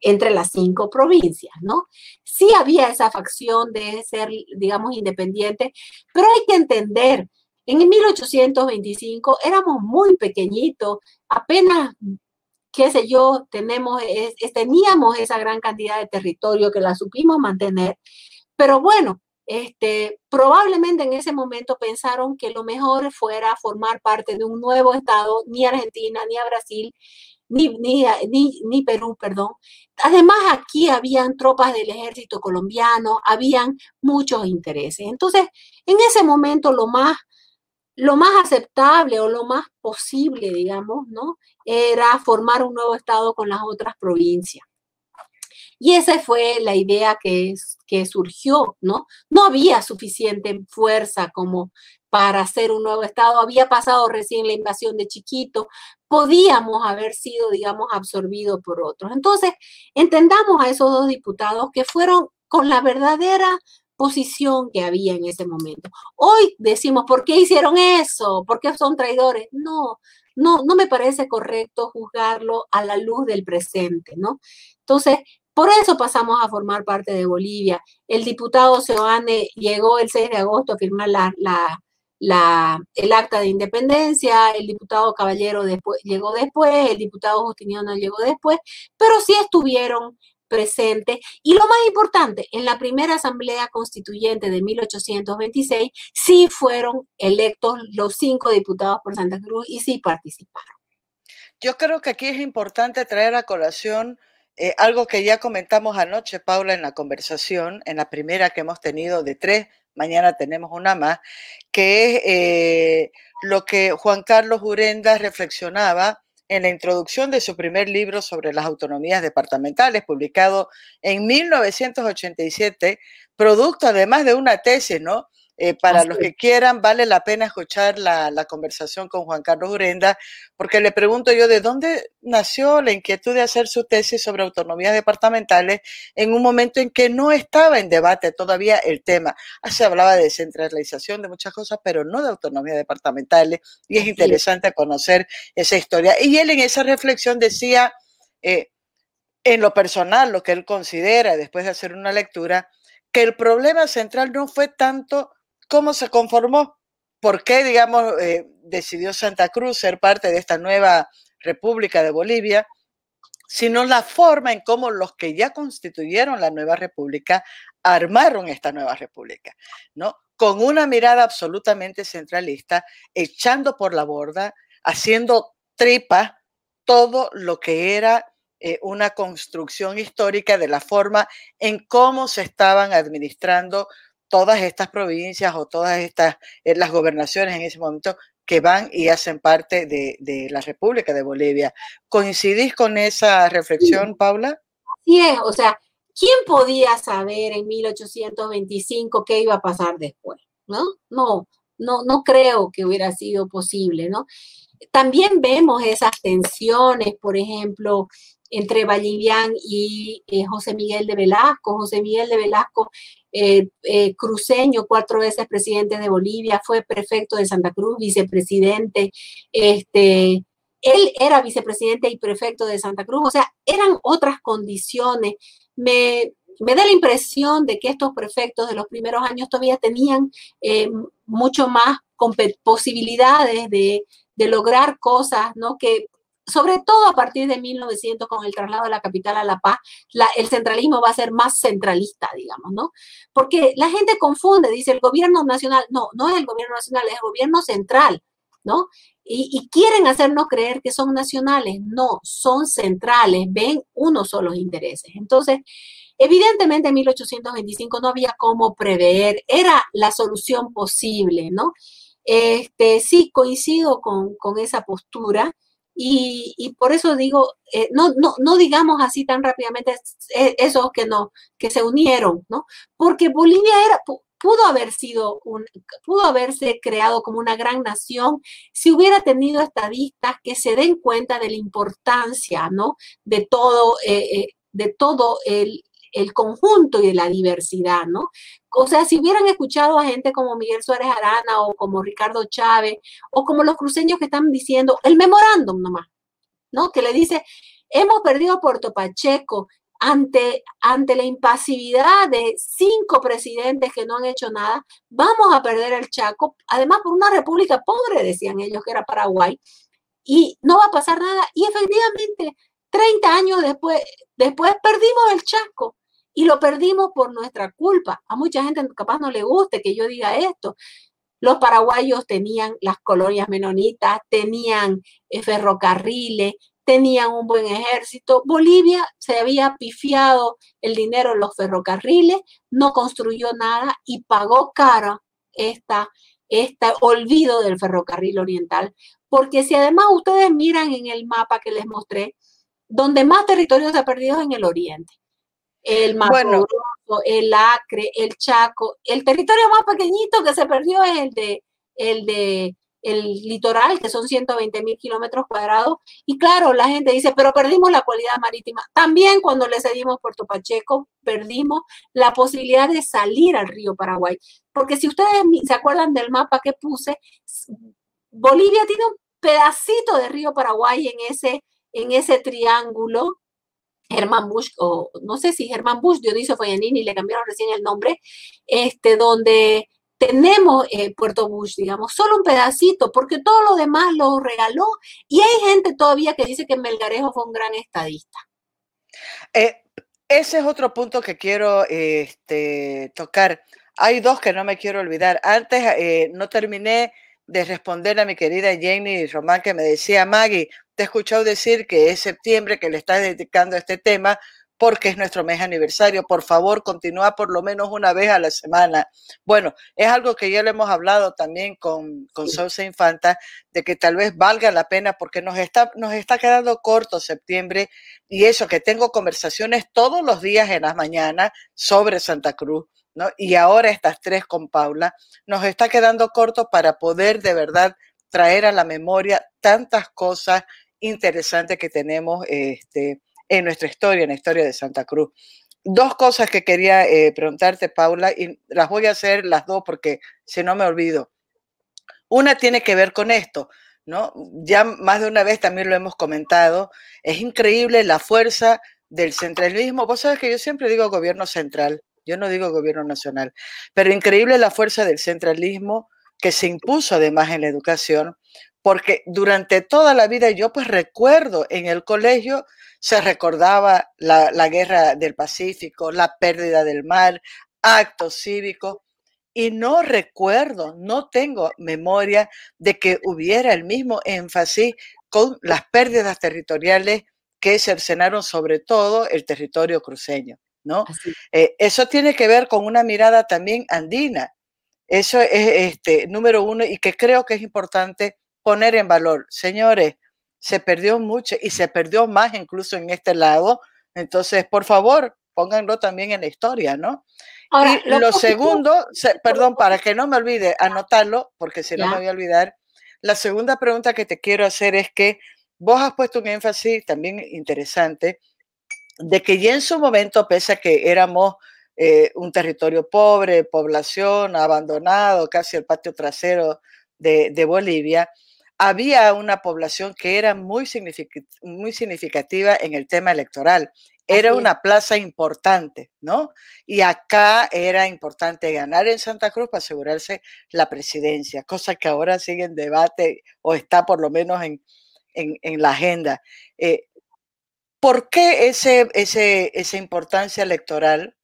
entre las cinco provincias, ¿no? Sí había esa facción de ser, digamos, independiente, pero hay que entender, en 1825 éramos muy pequeñitos, apenas, qué sé yo, tenemos, teníamos esa gran cantidad de territorio que la supimos mantener, pero bueno, este, probablemente en ese momento pensaron que lo mejor fuera formar parte de un nuevo Estado, ni Argentina, ni a Brasil, ni, ni, ni, Perú, perdón. Además, aquí habían tropas del ejército colombiano, habían muchos intereses. Entonces, en ese momento lo más, lo más aceptable o lo más posible, digamos, ¿no? Era formar un nuevo Estado con las otras provincias. Y esa fue la idea que, que surgió, ¿no? No había suficiente fuerza como para hacer un nuevo Estado. Había pasado recién la invasión de Chiquito. Podíamos haber sido, digamos, absorbidos por otros. Entonces, entendamos a esos dos diputados que fueron con la verdadera posición que había en ese momento. Hoy decimos, ¿por qué hicieron eso? ¿Por qué son traidores? No, no, no me parece correcto juzgarlo a la luz del presente, ¿no? Entonces, por eso pasamos a formar parte de Bolivia. El diputado Seoane llegó el 6 de agosto a firmar la, el acta de independencia, el diputado Caballero después, llegó después, el diputado Justiniano llegó después, pero sí estuvieron presentes. Y lo más importante, en la primera asamblea constituyente de 1826, sí fueron electos los cinco diputados por Santa Cruz y sí participaron. Yo creo que aquí es importante traer a colación eh, algo que ya comentamos anoche, Paula, en la conversación, en la primera que hemos tenido de tres, mañana tenemos una más, que es eh, lo que Juan Carlos Urenda reflexionaba en la introducción de su primer libro sobre las autonomías departamentales, publicado en 1987, producto además de una tesis, ¿no? Eh, para los que quieran, vale la pena escuchar la, conversación con Juan Carlos Urenda, porque le pregunto yo de dónde nació la inquietud de hacer su tesis sobre autonomías departamentales en un momento en que no estaba en debate todavía el tema. Ah, se hablaba de descentralización, de muchas cosas, pero no de autonomías departamentales, y es interesante conocer esa historia. Y él en esa reflexión decía, eh, en lo personal, lo que él considera, después de hacer una lectura, que el problema central no fue tanto cómo se conformó, por qué, digamos, eh, decidió Santa Cruz ser parte de esta nueva República de Bolivia, sino la forma en cómo los que ya constituyeron la nueva república armaron esta nueva república, ¿no? Con una mirada absolutamente centralista, echando por la borda, haciendo tripa todo lo que era eh, una construcción histórica de la forma en cómo se estaban administrando todas estas provincias o todas estas, eh, las gobernaciones en ese momento que van y hacen parte de, la República de Bolivia. ¿Coincidís con esa reflexión, Paula? Sí es, o sea, ¿quién podía saber en 1825 qué iba a pasar después? ¿No? No, no, no creo que hubiera sido posible, ¿no? También vemos esas tensiones, por ejemplo, entre Vallivian y eh, José Miguel de Velasco. José Miguel de Velasco, eh, eh, cruceño, cuatro veces presidente de Bolivia, fue prefecto de Santa Cruz, vicepresidente. Este, él era vicepresidente y prefecto de Santa Cruz, o sea, eran otras condiciones. Me, me da la impresión de que estos prefectos de los primeros años todavía tenían mucho más posibilidades de, de, lograr cosas, ¿no? Que sobre todo a partir de 1900 con el traslado de la capital a La Paz, el centralismo va a ser más centralista, digamos, ¿no? Porque la gente confunde, dice el gobierno nacional, no, no es el gobierno nacional, es el gobierno central, ¿no? Y, quieren hacernos creer que son nacionales, no, son centrales, ven unos solos intereses. Entonces, evidentemente en 1825 no había cómo prever, era la solución posible, ¿no? Este, sí, coincido con, esa postura y, por eso digo, eh, no, no, no digamos así tan rápidamente esos que no, que se unieron, ¿no? Porque Bolivia era, pudo haber sido un, pudo haberse creado como una gran nación si hubiera tenido estadistas que se den cuenta de la importancia, ¿no? De todo, eh, eh, de todo el, el conjunto y de la diversidad, ¿no? O sea, si hubieran escuchado a gente como Miguel Suárez Arana o como Ricardo Chávez o como los cruceños que están diciendo el memorándum nomás, ¿no? Que le dice, hemos perdido a Puerto Pacheco ante, ante la impasividad de cinco presidentes que no han hecho nada, vamos a perder el Chaco, además por una república pobre, decían ellos que era Paraguay, y no va a pasar nada. Y efectivamente, 30 años después, después perdimos el Chaco y lo perdimos por nuestra culpa. A mucha gente capaz no le guste que yo diga esto. Los paraguayos tenían las colonias menonitas, tenían eh, ferrocarriles, tenían un buen ejército. Bolivia se había pifiado el dinero en los ferrocarriles, no construyó nada y pagó cara esta, este olvido del ferrocarril oriental. Porque si además ustedes miran en el mapa que les mostré, donde más territorio se ha perdido es en el oriente el Mato el Acre, el Chaco. El territorio más pequeñito que se perdió es el de, el de el litoral, que son 120 mil kilómetros cuadrados. Y claro, la gente dice, pero perdimos la cualidad marítima. También cuando le cedimos Puerto Pacheco, perdimos la posibilidad de salir al río Paraguay. Porque si ustedes se acuerdan del mapa que puse, Bolivia tiene un pedacito de río Paraguay en ese, en ese triángulo Germán Bush, o no sé si Germán Bush, Dionisio Foyanini, le cambiaron recién el nombre, este, donde tenemos eh, Puerto Bush, digamos, solo un pedacito, porque todo lo demás lo regaló y hay gente todavía que dice que Melgarejo fue un gran estadista. Eh, ese es otro punto que quiero este, tocar. Hay dos que no me quiero olvidar. Antes eh, no terminé de responder a mi querida Jenny Román que me decía, Maggie, te he escuchado decir que es septiembre, que le estás dedicando a este tema porque es nuestro mes aniversario. Por favor, continúa por lo menos una vez a la semana. Bueno, es algo que ya le hemos hablado también con, con Sousa Infanta, de que tal vez valga la pena porque nos está, nos está quedando corto septiembre y eso, que tengo conversaciones todos los días en las mañanas sobre Santa Cruz y ahora estas tres con Paula, nos está quedando corto para poder de verdad traer a la memoria tantas cosas interesantes que tenemos este, en nuestra historia, en la historia de Santa Cruz. Dos cosas que quería eh, preguntarte, Paula, y las voy a hacer las dos porque si no me olvido. Una tiene que ver con esto, ¿no? Ya más de una vez también lo hemos comentado. Es increíble la fuerza del centralismo. Vos sabés que yo siempre digo gobierno central, yo no digo gobierno nacional, pero increíble la fuerza del centralismo que se impuso además en la educación, porque durante toda la vida yo pues recuerdo en el colegio se recordaba la, la guerra del Pacífico, la pérdida del mar, actos cívicos, y no recuerdo, no tengo memoria de que hubiera el mismo énfasis con las pérdidas territoriales que cercenaron sobre todo el territorio cruceño. ¿no? Eh, eso tiene que ver con una mirada también andina. Eso es este número uno y que creo que es importante poner en valor. Señores, se perdió mucho y se perdió más incluso en este lado. Entonces, por favor, pónganlo también en la historia, ¿no? y lo, segundo, perdón, para que no me olvide anotarlo, porque si no me voy a olvidar, la segunda pregunta que te quiero hacer es que vos has puesto un énfasis también interesante de que ya en su momento, pese a que éramos eh, un territorio pobre, población abandonado, casi el patio trasero de, Bolivia, había una población que era muy, muy significativa en el tema electoral. Era una plaza importante, ¿no? Y acá era importante ganar en Santa Cruz para asegurarse la presidencia, cosa que ahora sigue en debate o está por lo menos en, en, la agenda. Eh, ¿Por qué ese, ese, esa importancia electoral?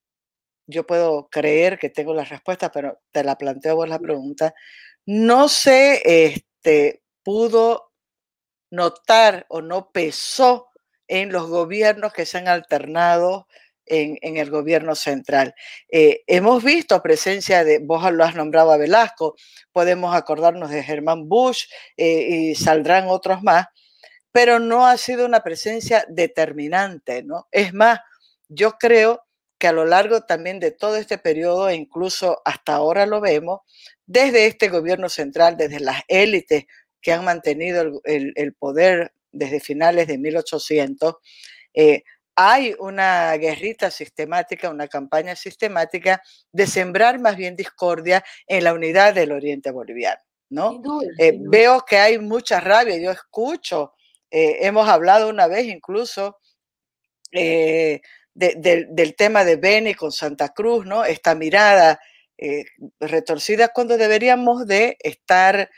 Yo puedo creer que tengo la respuesta, pero te la planteo vos la pregunta. No se este, pudo notar o no pesó en los gobiernos que se han alternado en, el gobierno central. Eh, hemos visto presencia de, vos lo has nombrado a Velasco, podemos acordarnos de Germán Bush eh, y saldrán otros más, pero no ha sido una presencia determinante, ¿no? Es más, yo creo que a lo largo también de todo este periodo, incluso hasta ahora lo vemos, desde este gobierno central, desde las élites que han mantenido el, poder desde finales de 1800, eh, hay una guerrita sistemática, una campaña sistemática de sembrar más bien discordia en la unidad del Oriente Boliviano. ¿no? Eh, veo que hay mucha rabia, yo escucho, eh, hemos hablado una vez incluso eh, del tema de Beni con Santa Cruz, ¿no? Esta mirada retorcida cuando deberíamos de estar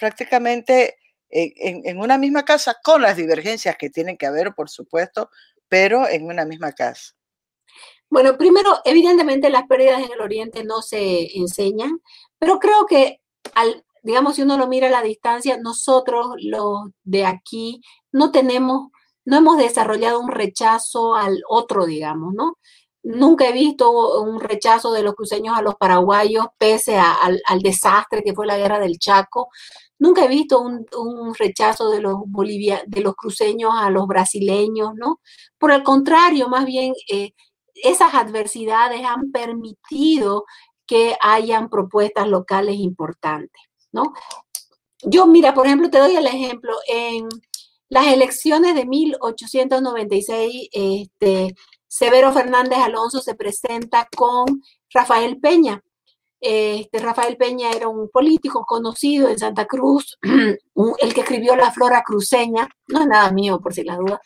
prácticamente en, en, una misma casa con las divergencias que tienen que haber, por supuesto, pero en una misma casa. Bueno, primero, evidentemente las pérdidas en el Oriente no se enseñan, pero creo que al, digamos, si uno lo mira a la distancia, nosotros los de aquí no tenemos, no hemos desarrollado un rechazo al otro, digamos, ¿no? Nunca he visto un rechazo de los cruceños a los paraguayos, pese al, desastre que fue la guerra del Chaco. Nunca he visto un, rechazo de los, de los cruceños a los brasileños, ¿no? Por el contrario, más bien eh, esas adversidades han permitido que hayan propuestas locales importantes, ¿no? Yo, mira, por ejemplo, te doy el ejemplo, en las elecciones de 1896, este, Severo Fernández Alonso se presenta con Rafael Peña, este, Rafael Peña era un político conocido en Santa Cruz, el que escribió La Flora Cruceña, no es nada mío por si las dudas.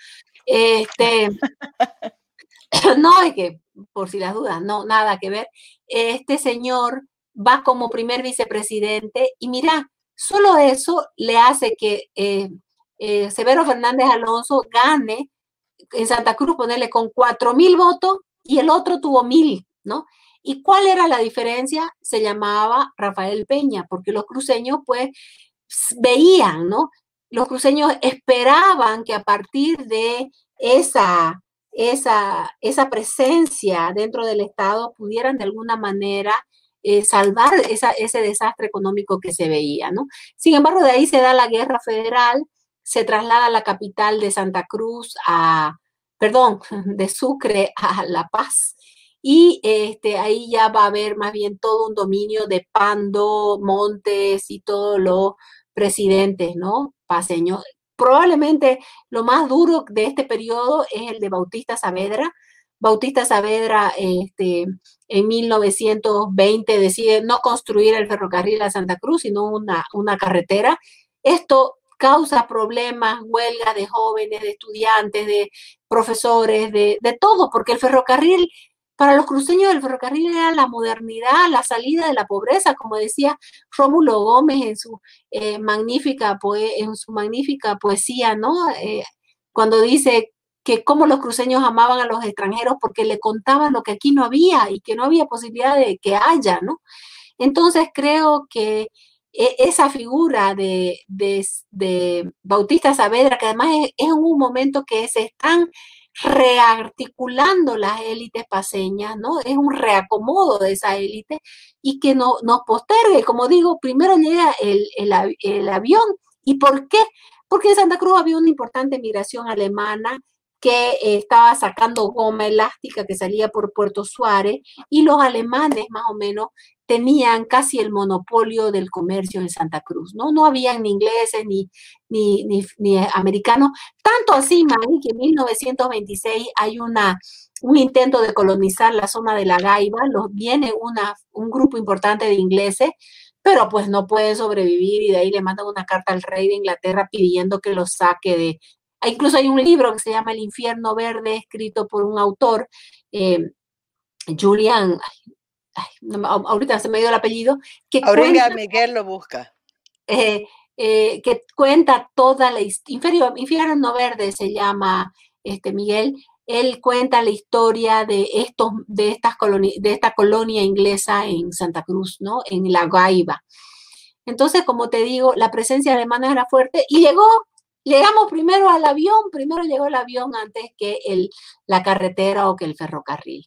Este, no es que, por si las dudas, no, nada que ver. Este señor va como primer vicepresidente y mira, solo eso le hace que eh, eh, Severo Fernández Alonso gane en Santa Cruz, ponerle con cuatro mil votos y el otro tuvo mil, ¿no? ¿Y cuál era la diferencia? Se llamaba Rafael Peña, porque los cruceños pues veían, ¿no? Los cruceños esperaban que a partir de esa, esa, esa presencia dentro del Estado pudieran de alguna manera eh, salvar ese desastre económico que se veía, ¿no? Sin embargo, de ahí se da la guerra federal, se traslada la capital de Santa Cruz a, perdón, de Sucre a La Paz, y este, ahí ya va a haber más bien todo un dominio de Pando, Montes y todos los presidentes, ¿no? Paseños. Probablemente lo más duro de este periodo es el de Bautista Saavedra. Bautista Saavedra este, en 1920 decide no construir el ferrocarril a Santa Cruz, sino una, una carretera. Esto causa problemas, huelga de jóvenes, de estudiantes, de profesores, de, de todo, porque el ferrocarril para los cruceños del ferrocarril era la modernidad, la salida de la pobreza, como decía Rómulo Gómez en su, eh, magnífica, poesía, ¿no? Eh, cuando dice que cómo los cruceños amaban a los extranjeros porque le contaban lo que aquí no había y que no había posibilidad de que haya, ¿no? Entonces creo que e, esa figura de, Bautista Saavedra, que además es, es, un momento que se están rearticulando las élites paseñas, ¿no? Es un reacomodo de esa élite y que no, nos postergue. Como digo, primero llega el, el avión. ¿Y por qué? Porque en Santa Cruz había una importante migración alemana que eh, estaba sacando goma elástica que salía por Puerto Suárez y los alemanes más o menos tenían casi el monopolio del comercio en Santa Cruz, ¿no? No habían ni ingleses ni, ni, ni, americanos, tanto así, Mari, que en 1926 hay una, un intento de colonizar la zona de la Gaiba, los, viene una, un grupo importante de ingleses, pero pues no pueden sobrevivir y de ahí le mandan una carta al rey de Inglaterra pidiendo que los saque de, Incluso hay un libro que se llama El infierno verde, escrito por un autor, eh, Julian, ahorita se me dio el apellido. Que Aurelia Miguel lo busca. Eh, eh, que cuenta toda la historia, Infierno no verde se llama este Miguel, él cuenta la historia de estos, de estas de esta colonia inglesa en Santa Cruz, ¿no? En La Gaiba. Entonces, como te digo, la presencia alemana era fuerte y llegó, llegamos primero al avión, primero llegó el avión antes que el, la carretera o que el ferrocarril.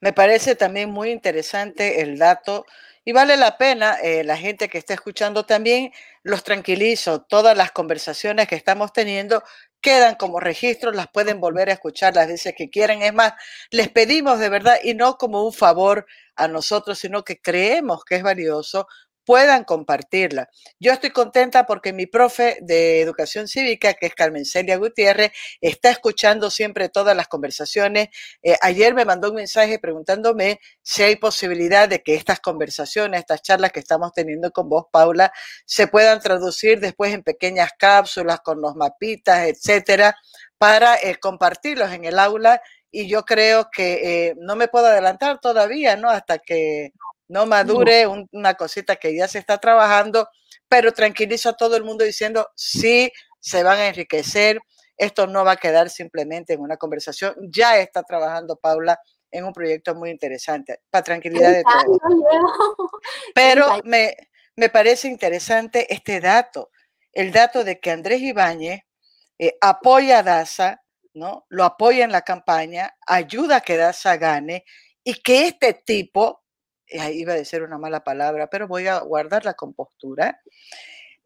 Me parece también muy interesante el dato y vale la pena, eh, la gente que está escuchando también, los tranquilizo, todas las conversaciones que estamos teniendo quedan como registro, las pueden volver a escuchar las veces que quieran. Es más, les pedimos de verdad, y no como un favor a nosotros, sino que creemos que es valioso, puedan compartirla. Yo estoy contenta porque mi profe de educación cívica, que es Carmen Celia Gutiérrez, está escuchando siempre todas las conversaciones. Eh, ayer me mandó un mensaje preguntándome si hay posibilidad de que estas conversaciones, estas charlas que estamos teniendo con vos, Paula, se puedan traducir después en pequeñas cápsulas con los mapitas, etcétera, para eh, compartirlos en el aula. Y yo creo que eh, no me puedo adelantar todavía, ¿no? Hasta que no madure una cosita que ya se está trabajando, pero tranquilizo a todo el mundo diciendo, sí, se van a enriquecer, esto no va a quedar simplemente en una conversación, ya está trabajando Paula en un proyecto muy interesante, para tranquilidad de todos. Pero me, me parece interesante este dato, el dato de que Andrés Ibáñez eh, apoya a Daza, ¿no? Lo apoya en la campaña, ayuda a que Daza gane y que este tipo, iba a decir una mala palabra, pero voy a guardar la compostura.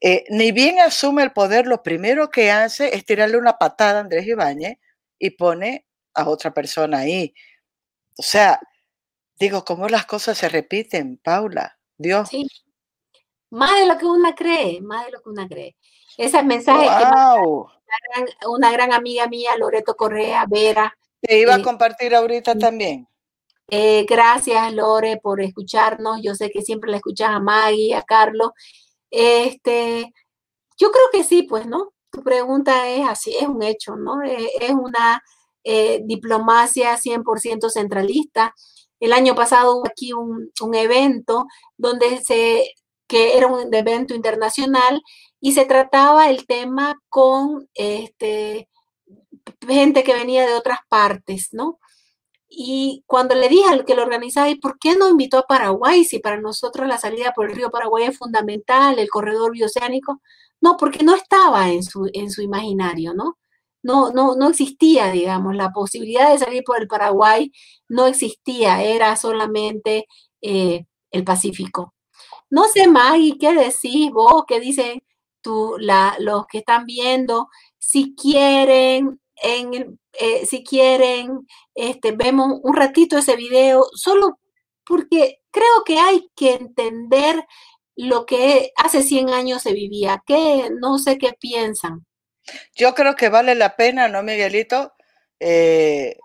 Eh, ni bien asume el poder, lo primero que hace es tirarle una patada a Andrés Ibáñez y pone a otra persona ahí. O sea, digo, ¿cómo las cosas se repiten, Paula? Dios. Sí. Más de lo que una cree, más de lo que una cree. Ese mensaje que una gran, amiga mía, Loreto Correa, Vera. Te iba a eh, compartir ahorita también. Eh, gracias, Lore, por escucharnos. Yo sé que siempre la escuchas a Maggie, a Carlos. Este, yo creo que sí, pues, ¿no? Tu pregunta es así, es un hecho, ¿no? Eh, es una eh, diplomacia 100% centralista. El año pasado hubo aquí un, un, evento donde se, que era un evento internacional y se trataba el tema con este, gente que venía de otras partes, ¿no? Y cuando le dije al que lo organizaba, ¿y por qué no invitó a Paraguay si para nosotros la salida por el río Paraguay es fundamental, el corredor bioceánico? No, porque no estaba en su, en su imaginario, ¿no? No, no, no existía, digamos, la posibilidad de salir por el Paraguay no existía, era solamente eh, el Pacífico. No sé, Maggie, ¿qué decís vos? ¿Qué dicen tú, la, los que están viendo? Si quieren en, eh, si quieren, este, vemos un ratito ese video, solo porque creo que hay que entender lo que hace 100 años se vivía, que no sé qué piensan. Yo creo que vale la pena, ¿no, Miguelito? Eh,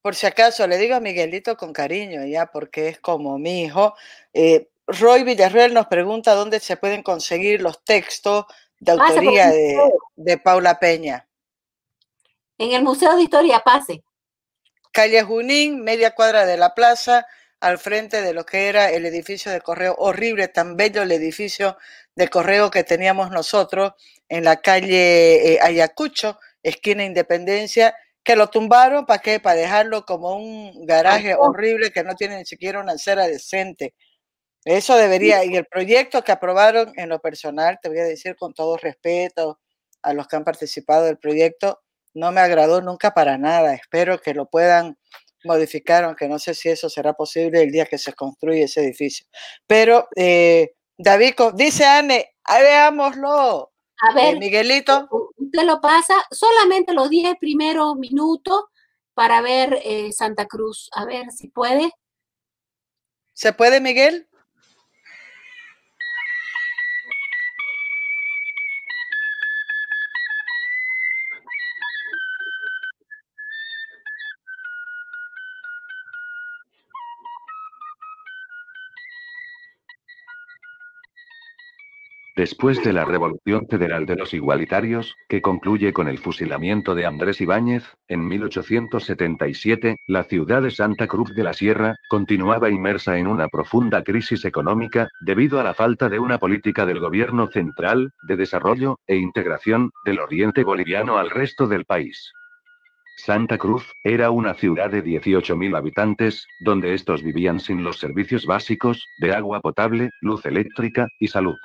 por si acaso, le digo a Miguelito con cariño, ya, porque es como mi hijo. Eh, Roy Villarreal nos pregunta dónde se pueden conseguir los textos de autoría de Paula Peña. En el Museo de Historia Pase. Calle Junín, media cuadra de la plaza, al frente de lo que era el edificio de correo, horrible, tan bello el edificio de correo que teníamos nosotros en la calle eh, Ayacucho, esquina Independencia, que lo tumbaron, ¿para qué? Para dejarlo como un garaje horrible que no tiene ni siquiera una acera decente. Eso debería, y el proyecto que aprobaron en lo personal, te voy a decir con todo respeto a los que han participado del proyecto, no me agradó nunca para nada. Espero que lo puedan modificar, aunque no sé si eso será posible el día que se construye ese edificio. Pero, eh, David, dice Anne, veámoslo. A ver, eh, Miguelito. Usted lo pasa solamente los 10 primeros minutos para ver eh, Santa Cruz. A ver si puede. ¿Se puede, Miguel? Después de la Revolución Federal de los Igualitarios, que concluye con el fusilamiento de Andrés Ibáñez, en 1877, la ciudad de Santa Cruz de la Sierra continuaba inmersa en una profunda crisis económica, debido a la falta de una política del gobierno central, de desarrollo e integración del oriente boliviano al resto del país. Santa Cruz era una ciudad de 18.000 habitantes, donde estos vivían sin los servicios básicos, de agua potable, luz eléctrica y salud.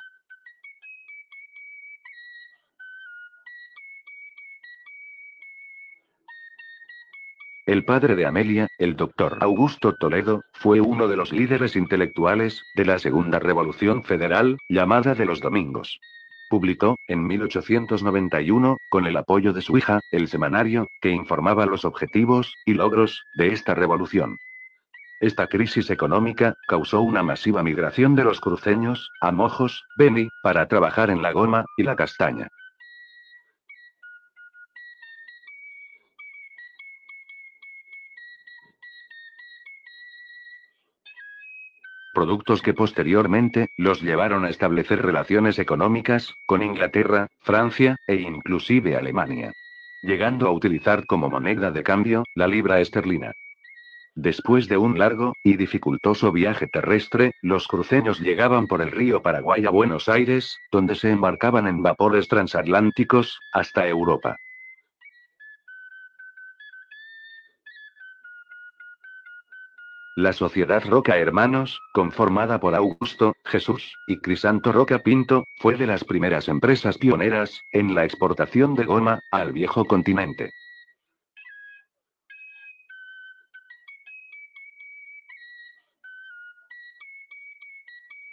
El padre de Amelia, el doctor Augusto Toledo, fue uno de los líderes intelectuales de la Segunda Revolución Federal, llamada de los Domingos. Publicó, en 1891, con el apoyo de su hija, el semanario, que informaba los objetivos y logros de esta revolución. Esta crisis económica causó una masiva migración de los cruceños a Mojos, Beni, para trabajar en la goma y la castaña. Productos que posteriormente los llevaron a establecer relaciones económicas con Inglaterra, Francia e inclusive Alemania. Llegando a utilizar como moneda de cambio la libra esterlina. Después de un largo y dificultoso viaje terrestre, los cruceños llegaban por el río Paraguay a Buenos Aires, donde se embarcaban en vapores transatlánticos, hasta Europa. La Sociedad Roca Hermanos, conformada por Augusto, Jesús, y Crisanto Roca Pinto, fue de las primeras empresas pioneras, en la exportación de goma, al viejo continente.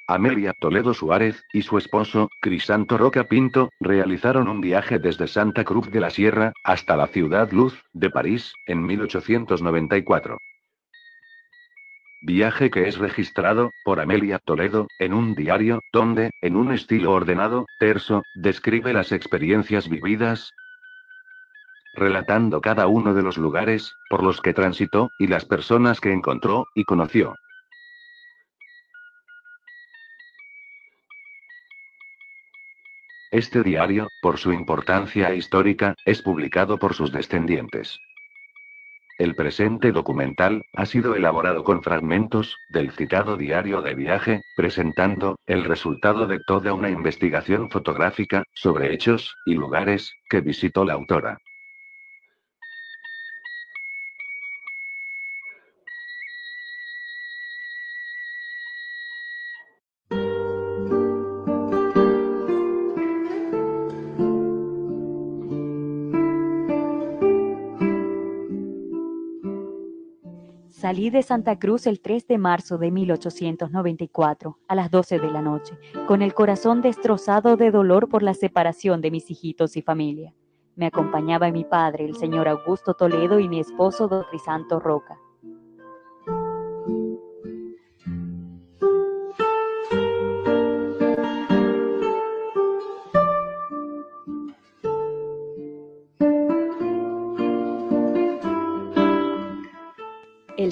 Amelia Toledo Suárez, y su esposo, Crisanto Roca Pinto, realizaron un viaje desde Santa Cruz de la Sierra, hasta la Ciudad Luz, de París, en 1894. Viaje que es registrado, por Amelia Toledo, en un diario, donde, en un estilo ordenado, terso, describe las experiencias vividas, relatando cada uno de los lugares, por los que transitó, y las personas que encontró, y conoció. Este diario, por su importancia histórica, es publicado por sus descendientes. El presente documental ha sido elaborado con fragmentos del citado diario de viaje, presentando el resultado de toda una investigación fotográfica sobre hechos y lugares que visitó la autora. Salí de Santa Cruz el 3 de marzo de 1894, a las 12 de la noche, con el corazón destrozado de dolor por la separación de mis hijitos y familia. Me acompañaba mi padre, el señor Augusto Toledo, y mi esposo, don Crisanto Roca.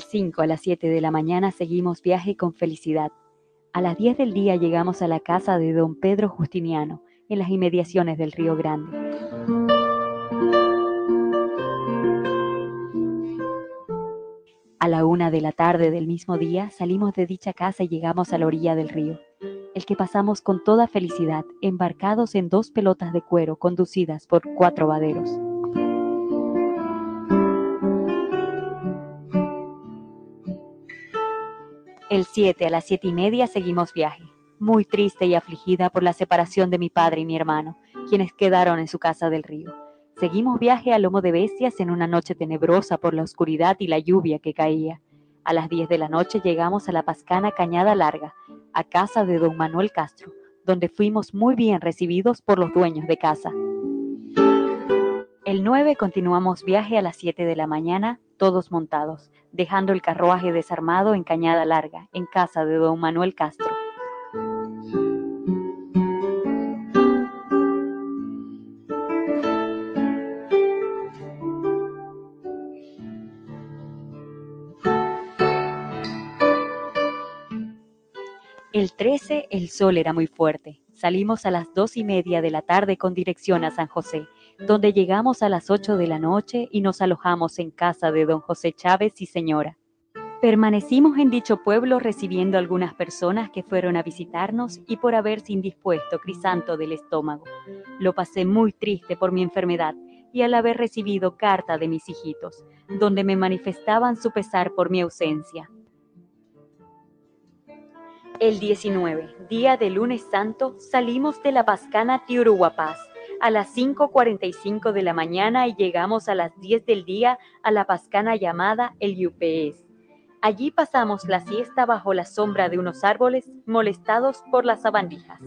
5 a las 7 de la mañana seguimos viaje con felicidad. A las 10 del día llegamos a la casa de don Pedro Justiniano, en las inmediaciones del Río Grande. A la una de la tarde del mismo día salimos de dicha casa y llegamos a la orilla del río, el que pasamos con toda felicidad, embarcados en dos pelotas de cuero conducidas por cuatro vaderos. El 7 a las siete y media seguimos viaje, muy triste y afligida por la separación de mi padre y mi hermano, quienes quedaron en su casa del río. Seguimos viaje a lomo de bestias en una noche tenebrosa por la oscuridad y la lluvia que caía. A las 10 de la noche llegamos a la Pascana Cañada Larga, a casa de don Manuel Castro, donde fuimos muy bien recibidos por los dueños de casa. El 9 continuamos viaje a las 7 de la mañana, todos montados dejando el carruaje desarmado en Cañada Larga, en casa de don Manuel Castro. El 13 el sol era muy fuerte, Salimos a las dos y media de la tarde con dirección a San José, donde llegamos a las ocho de la noche y nos alojamos en casa de don José Chávez y señora. Permanecimos en dicho pueblo recibiendo algunas personas que fueron a visitarnos y por haberse indispuesto Crisanto del estómago. Lo pasé muy triste por mi enfermedad y al haber recibido carta de mis hijitos, donde me manifestaban su pesar por mi ausencia. El 19, día de lunes santo, salimos de la Pascana Tiuruguapaz a las 5.45 de la mañana y llegamos a las 10 del día a la Pascana llamada el UPS Allí pasamos la siesta bajo la sombra de unos árboles molestados por las sabandijas.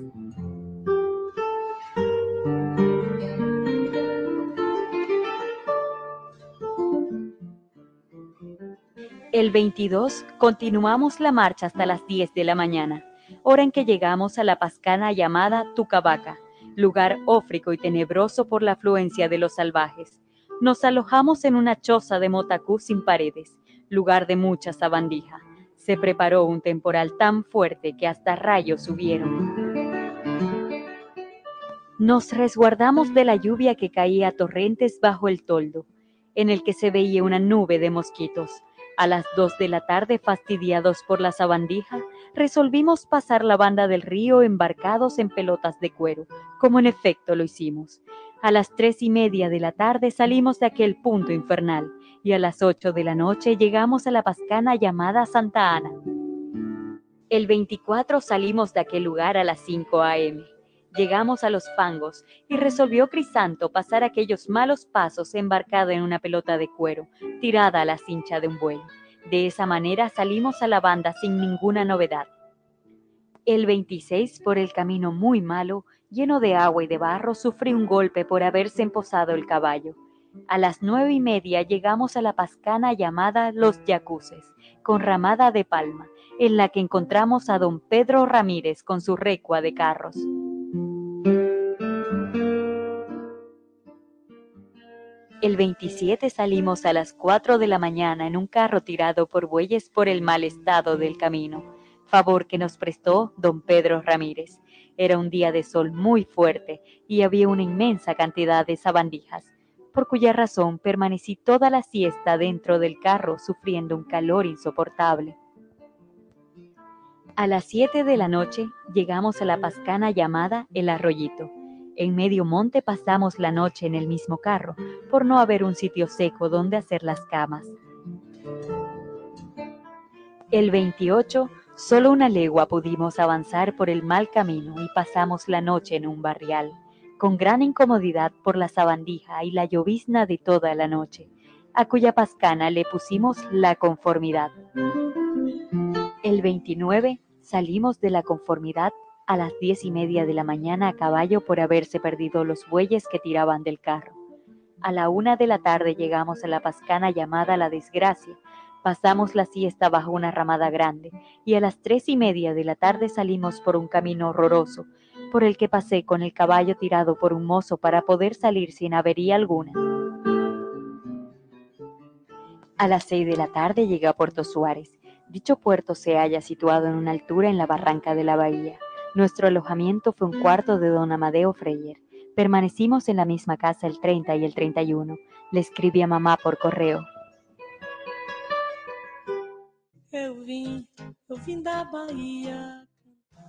El 22 continuamos la marcha hasta las 10 de la mañana, hora en que llegamos a la pascana llamada Tucabaca, lugar ófrico y tenebroso por la afluencia de los salvajes. Nos alojamos en una choza de motacú sin paredes, lugar de mucha sabandija. Se preparó un temporal tan fuerte que hasta rayos subieron. Nos resguardamos de la lluvia que caía a torrentes bajo el toldo, en el que se veía una nube de mosquitos. A las dos de la tarde, fastidiados por la sabandija, resolvimos pasar la banda del río embarcados en pelotas de cuero, como en efecto lo hicimos. A las tres y media de la tarde salimos de aquel punto infernal y a las 8 de la noche llegamos a la pascana llamada Santa Ana. El 24 salimos de aquel lugar a las 5 a.m. Llegamos a los fangos y resolvió Crisanto pasar aquellos malos pasos embarcado en una pelota de cuero, tirada a la cincha de un buey. De esa manera salimos a la banda sin ninguna novedad. El 26, por el camino muy malo, lleno de agua y de barro, sufrí un golpe por haberse emposado el caballo. A las nueve y media llegamos a la pascana llamada Los Yacuces, con ramada de palma, en la que encontramos a don Pedro Ramírez con su recua de carros. El 27 salimos a las 4 de la mañana en un carro tirado por bueyes por el mal estado del camino, favor que nos prestó don Pedro Ramírez. Era un día de sol muy fuerte y había una inmensa cantidad de sabandijas por cuya razón permanecí toda la siesta dentro del carro sufriendo un calor insoportable. A las siete de la noche llegamos a la pascana llamada El Arroyito. En medio monte pasamos la noche en el mismo carro, por no haber un sitio seco donde hacer las camas. El 28, solo una legua pudimos avanzar por el mal camino y pasamos la noche en un barrial con gran incomodidad por la sabandija y la llovizna de toda la noche, a cuya pascana le pusimos la conformidad. El 29 salimos de la conformidad a las diez y media de la mañana a caballo por haberse perdido los bueyes que tiraban del carro. A la una de la tarde llegamos a la pascana llamada La Desgracia, pasamos la siesta bajo una ramada grande y a las tres y media de la tarde salimos por un camino horroroso por el que pasé con el caballo tirado por un mozo para poder salir sin avería alguna. A las seis de la tarde llegué a Puerto Suárez. Dicho puerto se halla situado en una altura en la barranca de la bahía. Nuestro alojamiento fue un cuarto de don Amadeo Freyer. Permanecimos en la misma casa el 30 y el 31. Le escribí a mamá por correo.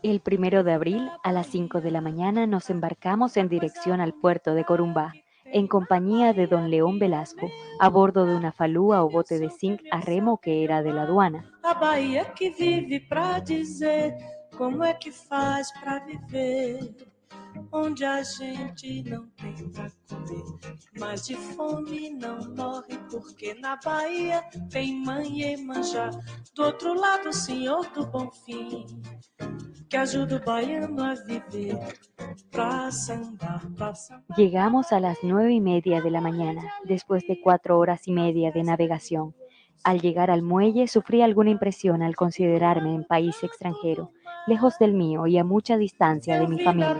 El primero de abril, a las 5 de la mañana, nos embarcamos en dirección al puerto de Corumbá, en compañía de don León Velasco, a bordo de una falúa o bote de zinc a remo que era de la aduana. Onde a gente não tem pra comer. Mas de fome não morre, porque na Bahia tem mãe e manjar. Do outro lado, o senhor do bom fim, que ajuda o baiano a viver. Llegamos a las nueve y media de la mañana, después de cuatro horas y media de navegación. Al llegar al muelle sufrí alguna impresión al considerarme en país extranjero lejos del mío y a mucha distancia de mi familia.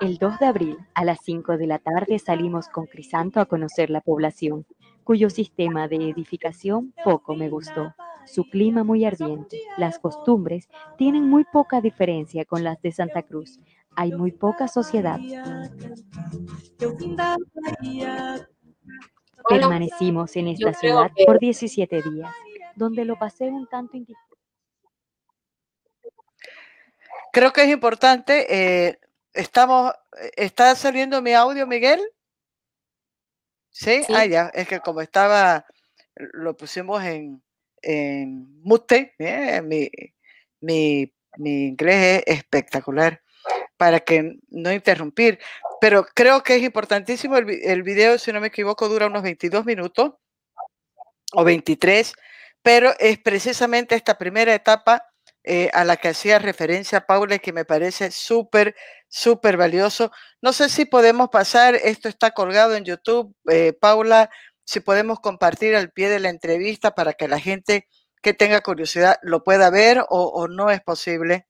El 2 de abril, a las 5 de la tarde, salimos con Crisanto a conocer la población. cuyo sistema de edificación poco me gustó. Su clima muy ardiente, las costumbres tienen muy poca diferencia con las de Santa Cruz. Hay muy poca sociedad. Permanecimos en esta ciudad por 17 días, donde lo pasé un tanto Creo que es importante, eh, estamos, ¿está saliendo mi audio, Miguel? ¿Sí? Ah, ya, es que como estaba, lo pusimos en, en mute, eh, mi, mi, mi inglés es espectacular para que no interrumpir. Pero creo que es importantísimo, el, video, si no me equivoco, dura unos 22 minutos o 23, pero es precisamente esta primera etapa eh, a la que hacía referencia Paula y que me parece súper, súper valioso. No sé si podemos pasar, esto está colgado en YouTube, eh, Paula, si podemos compartir al pie de la entrevista para que la gente que tenga curiosidad lo pueda ver o, no es posible.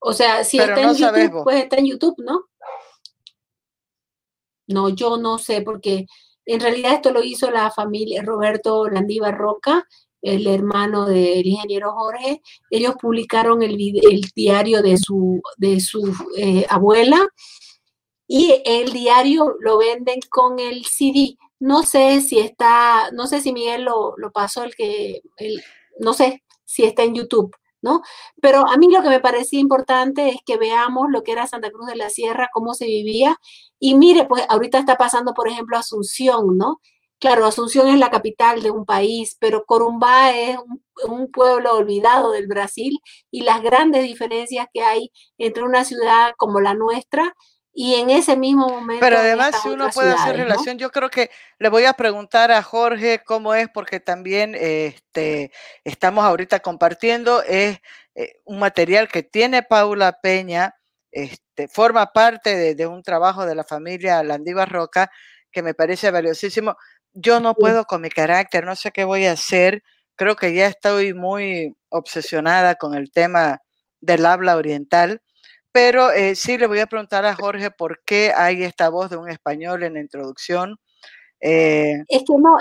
O sea, si está en YouTube, pues está en YouTube, ¿no? No, yo no sé, porque en realidad esto lo hizo la familia Roberto Landívar Roca el hermano del ingeniero Jorge, ellos publicaron el, el diario de su, de su eh, abuela y el diario lo venden con el CD. No sé si está, no sé si Miguel lo, pasó, el que, el, no sé si está en YouTube, ¿no? Pero a mí lo que me parecía importante es que veamos lo que era Santa Cruz de la Sierra, cómo se vivía. Y mire, pues ahorita está pasando, por ejemplo, Asunción, ¿no? Claro, Asunción es la capital de un país, pero Corumbá es un, pueblo olvidado del Brasil y las grandes diferencias que hay entre una ciudad como la nuestra y en ese mismo momento. Pero además, si uno puede hacer relación, yo creo que le voy a preguntar a Jorge cómo es, porque también este, estamos ahorita compartiendo, es eh, un material que tiene Paula Peña, este, forma parte de, de un trabajo de la familia Landívar Roca, que me parece valiosísimo yo no puedo con mi carácter, no sé qué voy a hacer. Creo que ya estoy muy obsesionada con el tema del habla oriental, pero eh, sí le voy a preguntar a Jorge por qué hay esta voz de un español en la introducción. Eh es que no,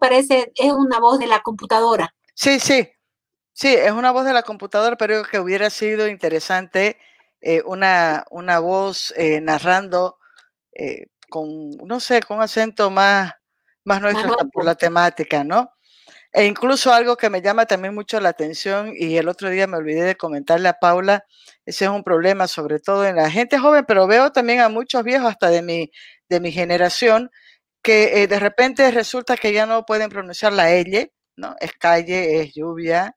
parece, es una voz de la computadora. Sí, sí, sí, es una voz de la computadora, pero que hubiera sido interesante eh, una, una voz narrando con, no sé, con un acento más más nuestra por la temática, ¿no? E incluso algo que me llama también mucho la atención y el otro día me olvidé de comentarle a Paula, ese es un problema sobre todo en la gente joven, pero veo también a muchos viejos hasta de mi, de mi generación que eh, de repente resulta que ya no pueden pronunciar la L, ¿no? Es calle, es lluvia,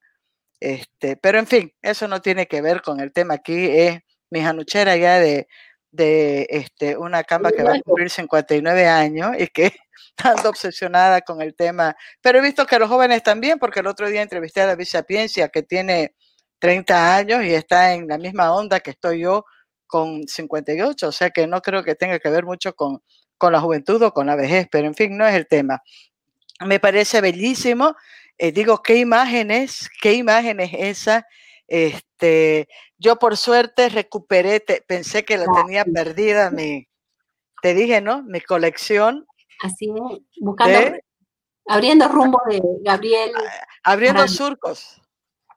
este, pero en fin, eso no tiene que ver con el tema aquí, es mi januchera ya de, de este, una cama que va a cumplir 59 años y que tanto obsesionada con el tema. Pero he visto que los jóvenes también, porque el otro día entrevisté a David Sapiencia, que tiene 30 años y está en la misma onda que estoy yo con 58, o sea que no creo que tenga que ver mucho con, con la juventud o con la vejez, pero en fin, no es el tema. Me parece bellísimo. Eh, digo, qué imágenes, qué imágenes esa. Este, yo por suerte recuperé, pensé que la tenía perdida, mi, te dije, ¿no? Mi colección. Así es, buscando, abriendo rumbo de Gabriel. Abriendo surcos.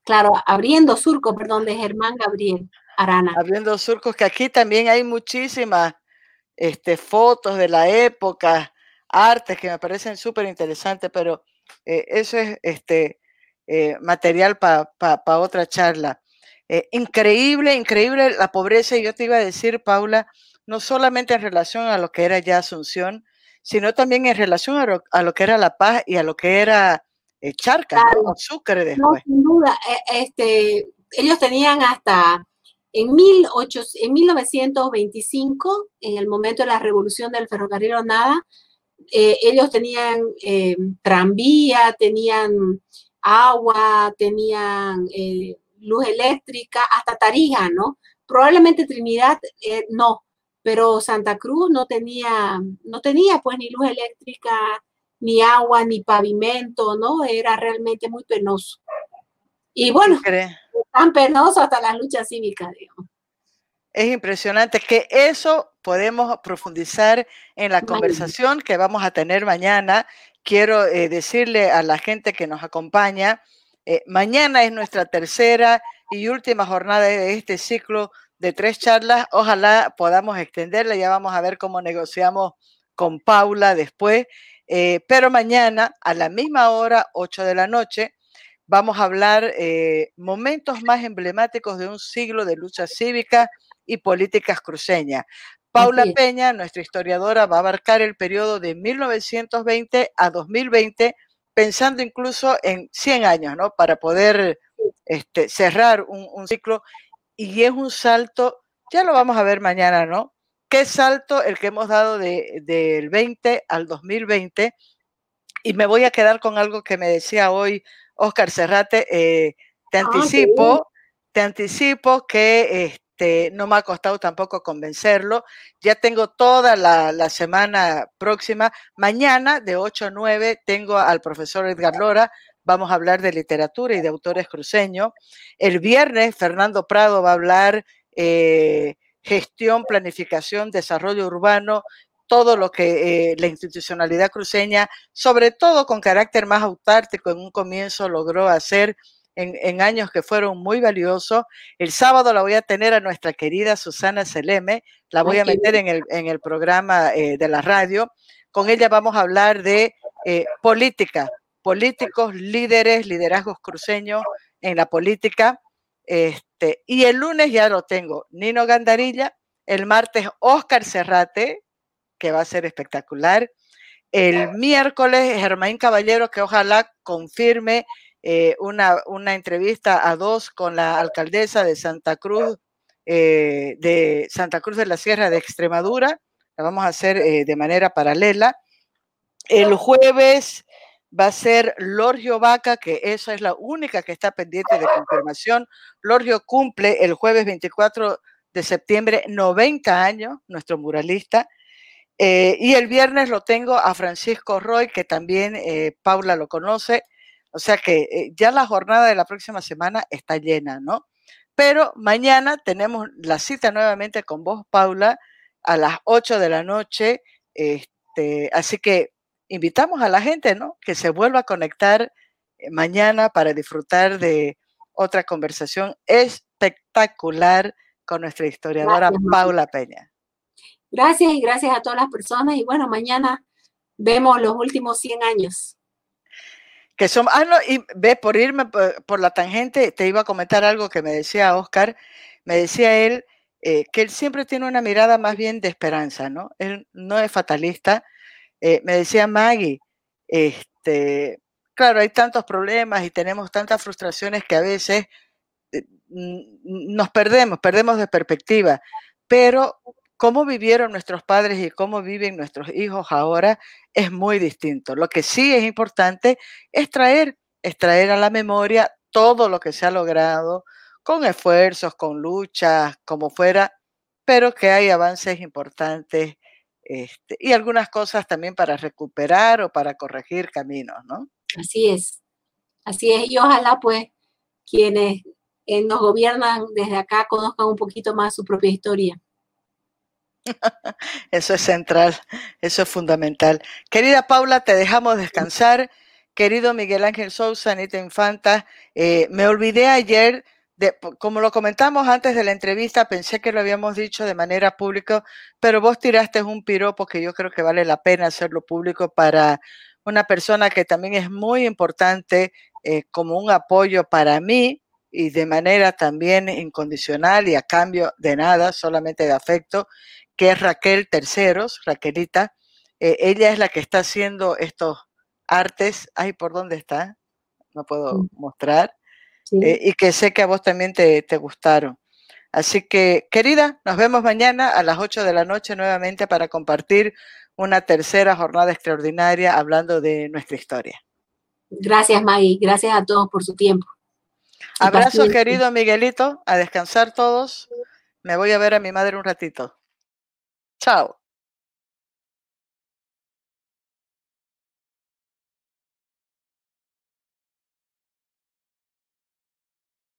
Claro, abriendo surcos, perdón, de Germán Gabriel Arana. Abriendo surcos, que aquí también hay muchísimas este, fotos de la época, artes que me parecen súper interesantes, pero eh, eso es este, eh, material para otra charla. Eh, increíble, increíble la pobreza. Y yo te iba a decir, Paula, no solamente en relación a lo que era ya Asunción, sino también en relación a lo, que era La Paz y a lo que era eh, Charca, o Sucre después. No, sin duda. E, este, ellos tenían hasta en, 18, en 1925, en el momento de la revolución del ferrocarril o nada, eh, ellos tenían tranvía, tenían agua, tenían luz eléctrica, hasta Tarija, ¿no? Probablemente Trinidad eh, no, pero Santa Cruz no tenía, no tenía pues ni luz eléctrica, ni agua, ni pavimento, ¿no? Era realmente muy penoso. Y bueno, tan penoso hasta las luchas cívicas, digamos. Es impresionante que eso podemos profundizar en la conversación que vamos a tener mañana. Quiero eh, decirle a la gente que nos acompaña, eh, mañana es nuestra tercera y última jornada de este ciclo de tres charlas. Ojalá podamos extenderla, ya vamos a ver cómo negociamos con Paula después. Eh, pero mañana a la misma hora, 8 de la noche, vamos a hablar eh, momentos más emblemáticos de un siglo de lucha cívica y políticas cruceñas. Paula Peña, nuestra historiadora, va a abarcar el periodo de 1920 a 2020, pensando incluso en 100 años, ¿no? Para poder este, cerrar un, ciclo. Y es un salto, ya lo vamos a ver mañana, ¿no? ¿Qué salto el que hemos dado del 20 al 2020? Y me voy a quedar con algo que me decía hoy Oscar Serrate, eh, te ah, anticipo, te anticipo que este, no me ha costado tampoco convencerlo. Ya tengo toda la, semana próxima. Mañana, de 8 a 9, tengo al profesor Edgar Lora. Vamos a hablar de literatura y de autores cruceños. El viernes, Fernando Prado va a hablar eh, gestión, planificación, desarrollo urbano todo lo que eh, la institucionalidad cruceña, sobre todo con carácter más autártico, en un comienzo logró hacer en, años que fueron muy valiosos. El sábado la voy a tener a nuestra querida Susana Seleme, la voy a meter en el, en el programa eh, de la radio. Con ella vamos a hablar de eh, política, políticos, líderes, liderazgos cruceños en la política. Este, y el lunes ya lo tengo, Nino Gandarilla, el martes Oscar Serrate, que va a ser espectacular. El miércoles, Germain Caballero, que ojalá confirme eh, una, una, entrevista a dos con la alcaldesa de Santa Cruz, eh, de Santa Cruz de la Sierra de Extremadura. La vamos a hacer eh, de manera paralela. El jueves va a ser Lorgio Vaca, que esa es la única que está pendiente de confirmación. Lorgio cumple el jueves 24 de septiembre 90 años, nuestro muralista. Eh, y el viernes lo tengo a Francisco Roy, que también eh, Paula lo conoce. O sea que eh, ya la jornada de la próxima semana está llena, ¿no? Pero mañana tenemos la cita nuevamente con vos, Paula, a las 8 de la noche. Este, así que invitamos a la gente, ¿no? Que se vuelva a conectar mañana para disfrutar de otra conversación espectacular con nuestra historiadora Paula Peña. Gracias y gracias a todas las personas. Y bueno, mañana vemos los últimos 100 años. Que son, ah, no, y ve, por irme por, la tangente, te iba a comentar algo que me decía Oscar. Me decía él eh, que él siempre tiene una mirada más bien de esperanza, ¿no? Él no es fatalista. Eh, me decía Maggie, este, claro, hay tantos problemas y tenemos tantas frustraciones que a veces eh, nos perdemos, perdemos de perspectiva, pero cómo vivieron nuestros padres y cómo viven nuestros hijos ahora es muy distinto. Lo que sí es importante es traer, a la memoria todo lo que se ha logrado con esfuerzos, con luchas, como fuera, pero que hay avances importantes este, y algunas cosas también para recuperar o para corregir caminos, ¿no? Así es, así es. Y ojalá pues quienes eh, nos gobiernan desde acá conozcan un poquito más su propia historia. Eso es central, eso es fundamental. Querida Paula, te dejamos descansar. Querido Miguel Ángel Sousa, Anita Infanta, eh, me olvidé ayer, de, como lo comentamos antes de la entrevista, pensé que lo habíamos dicho de manera pública, pero vos tiraste un piropo que yo creo que vale la pena hacerlo público para una persona que también es muy importante eh, como un apoyo para mí y de manera también incondicional y a cambio de nada, solamente de afecto, que es Raquel Terceros, Raquelita. Eh, ella es la que está haciendo estos artes. Ay, ¿por dónde está? No puedo mm. Eh, y que sé que a vos también te, te, gustaron. Así que, querida, nos vemos mañana a las 8 de la noche nuevamente para compartir una tercera jornada extraordinaria hablando de nuestra historia. Gracias, Maggie. Gracias a todos por su tiempo. Abrazo, querido Miguelito. A descansar todos. Me voy a ver a mi madre un ratito. Ciao.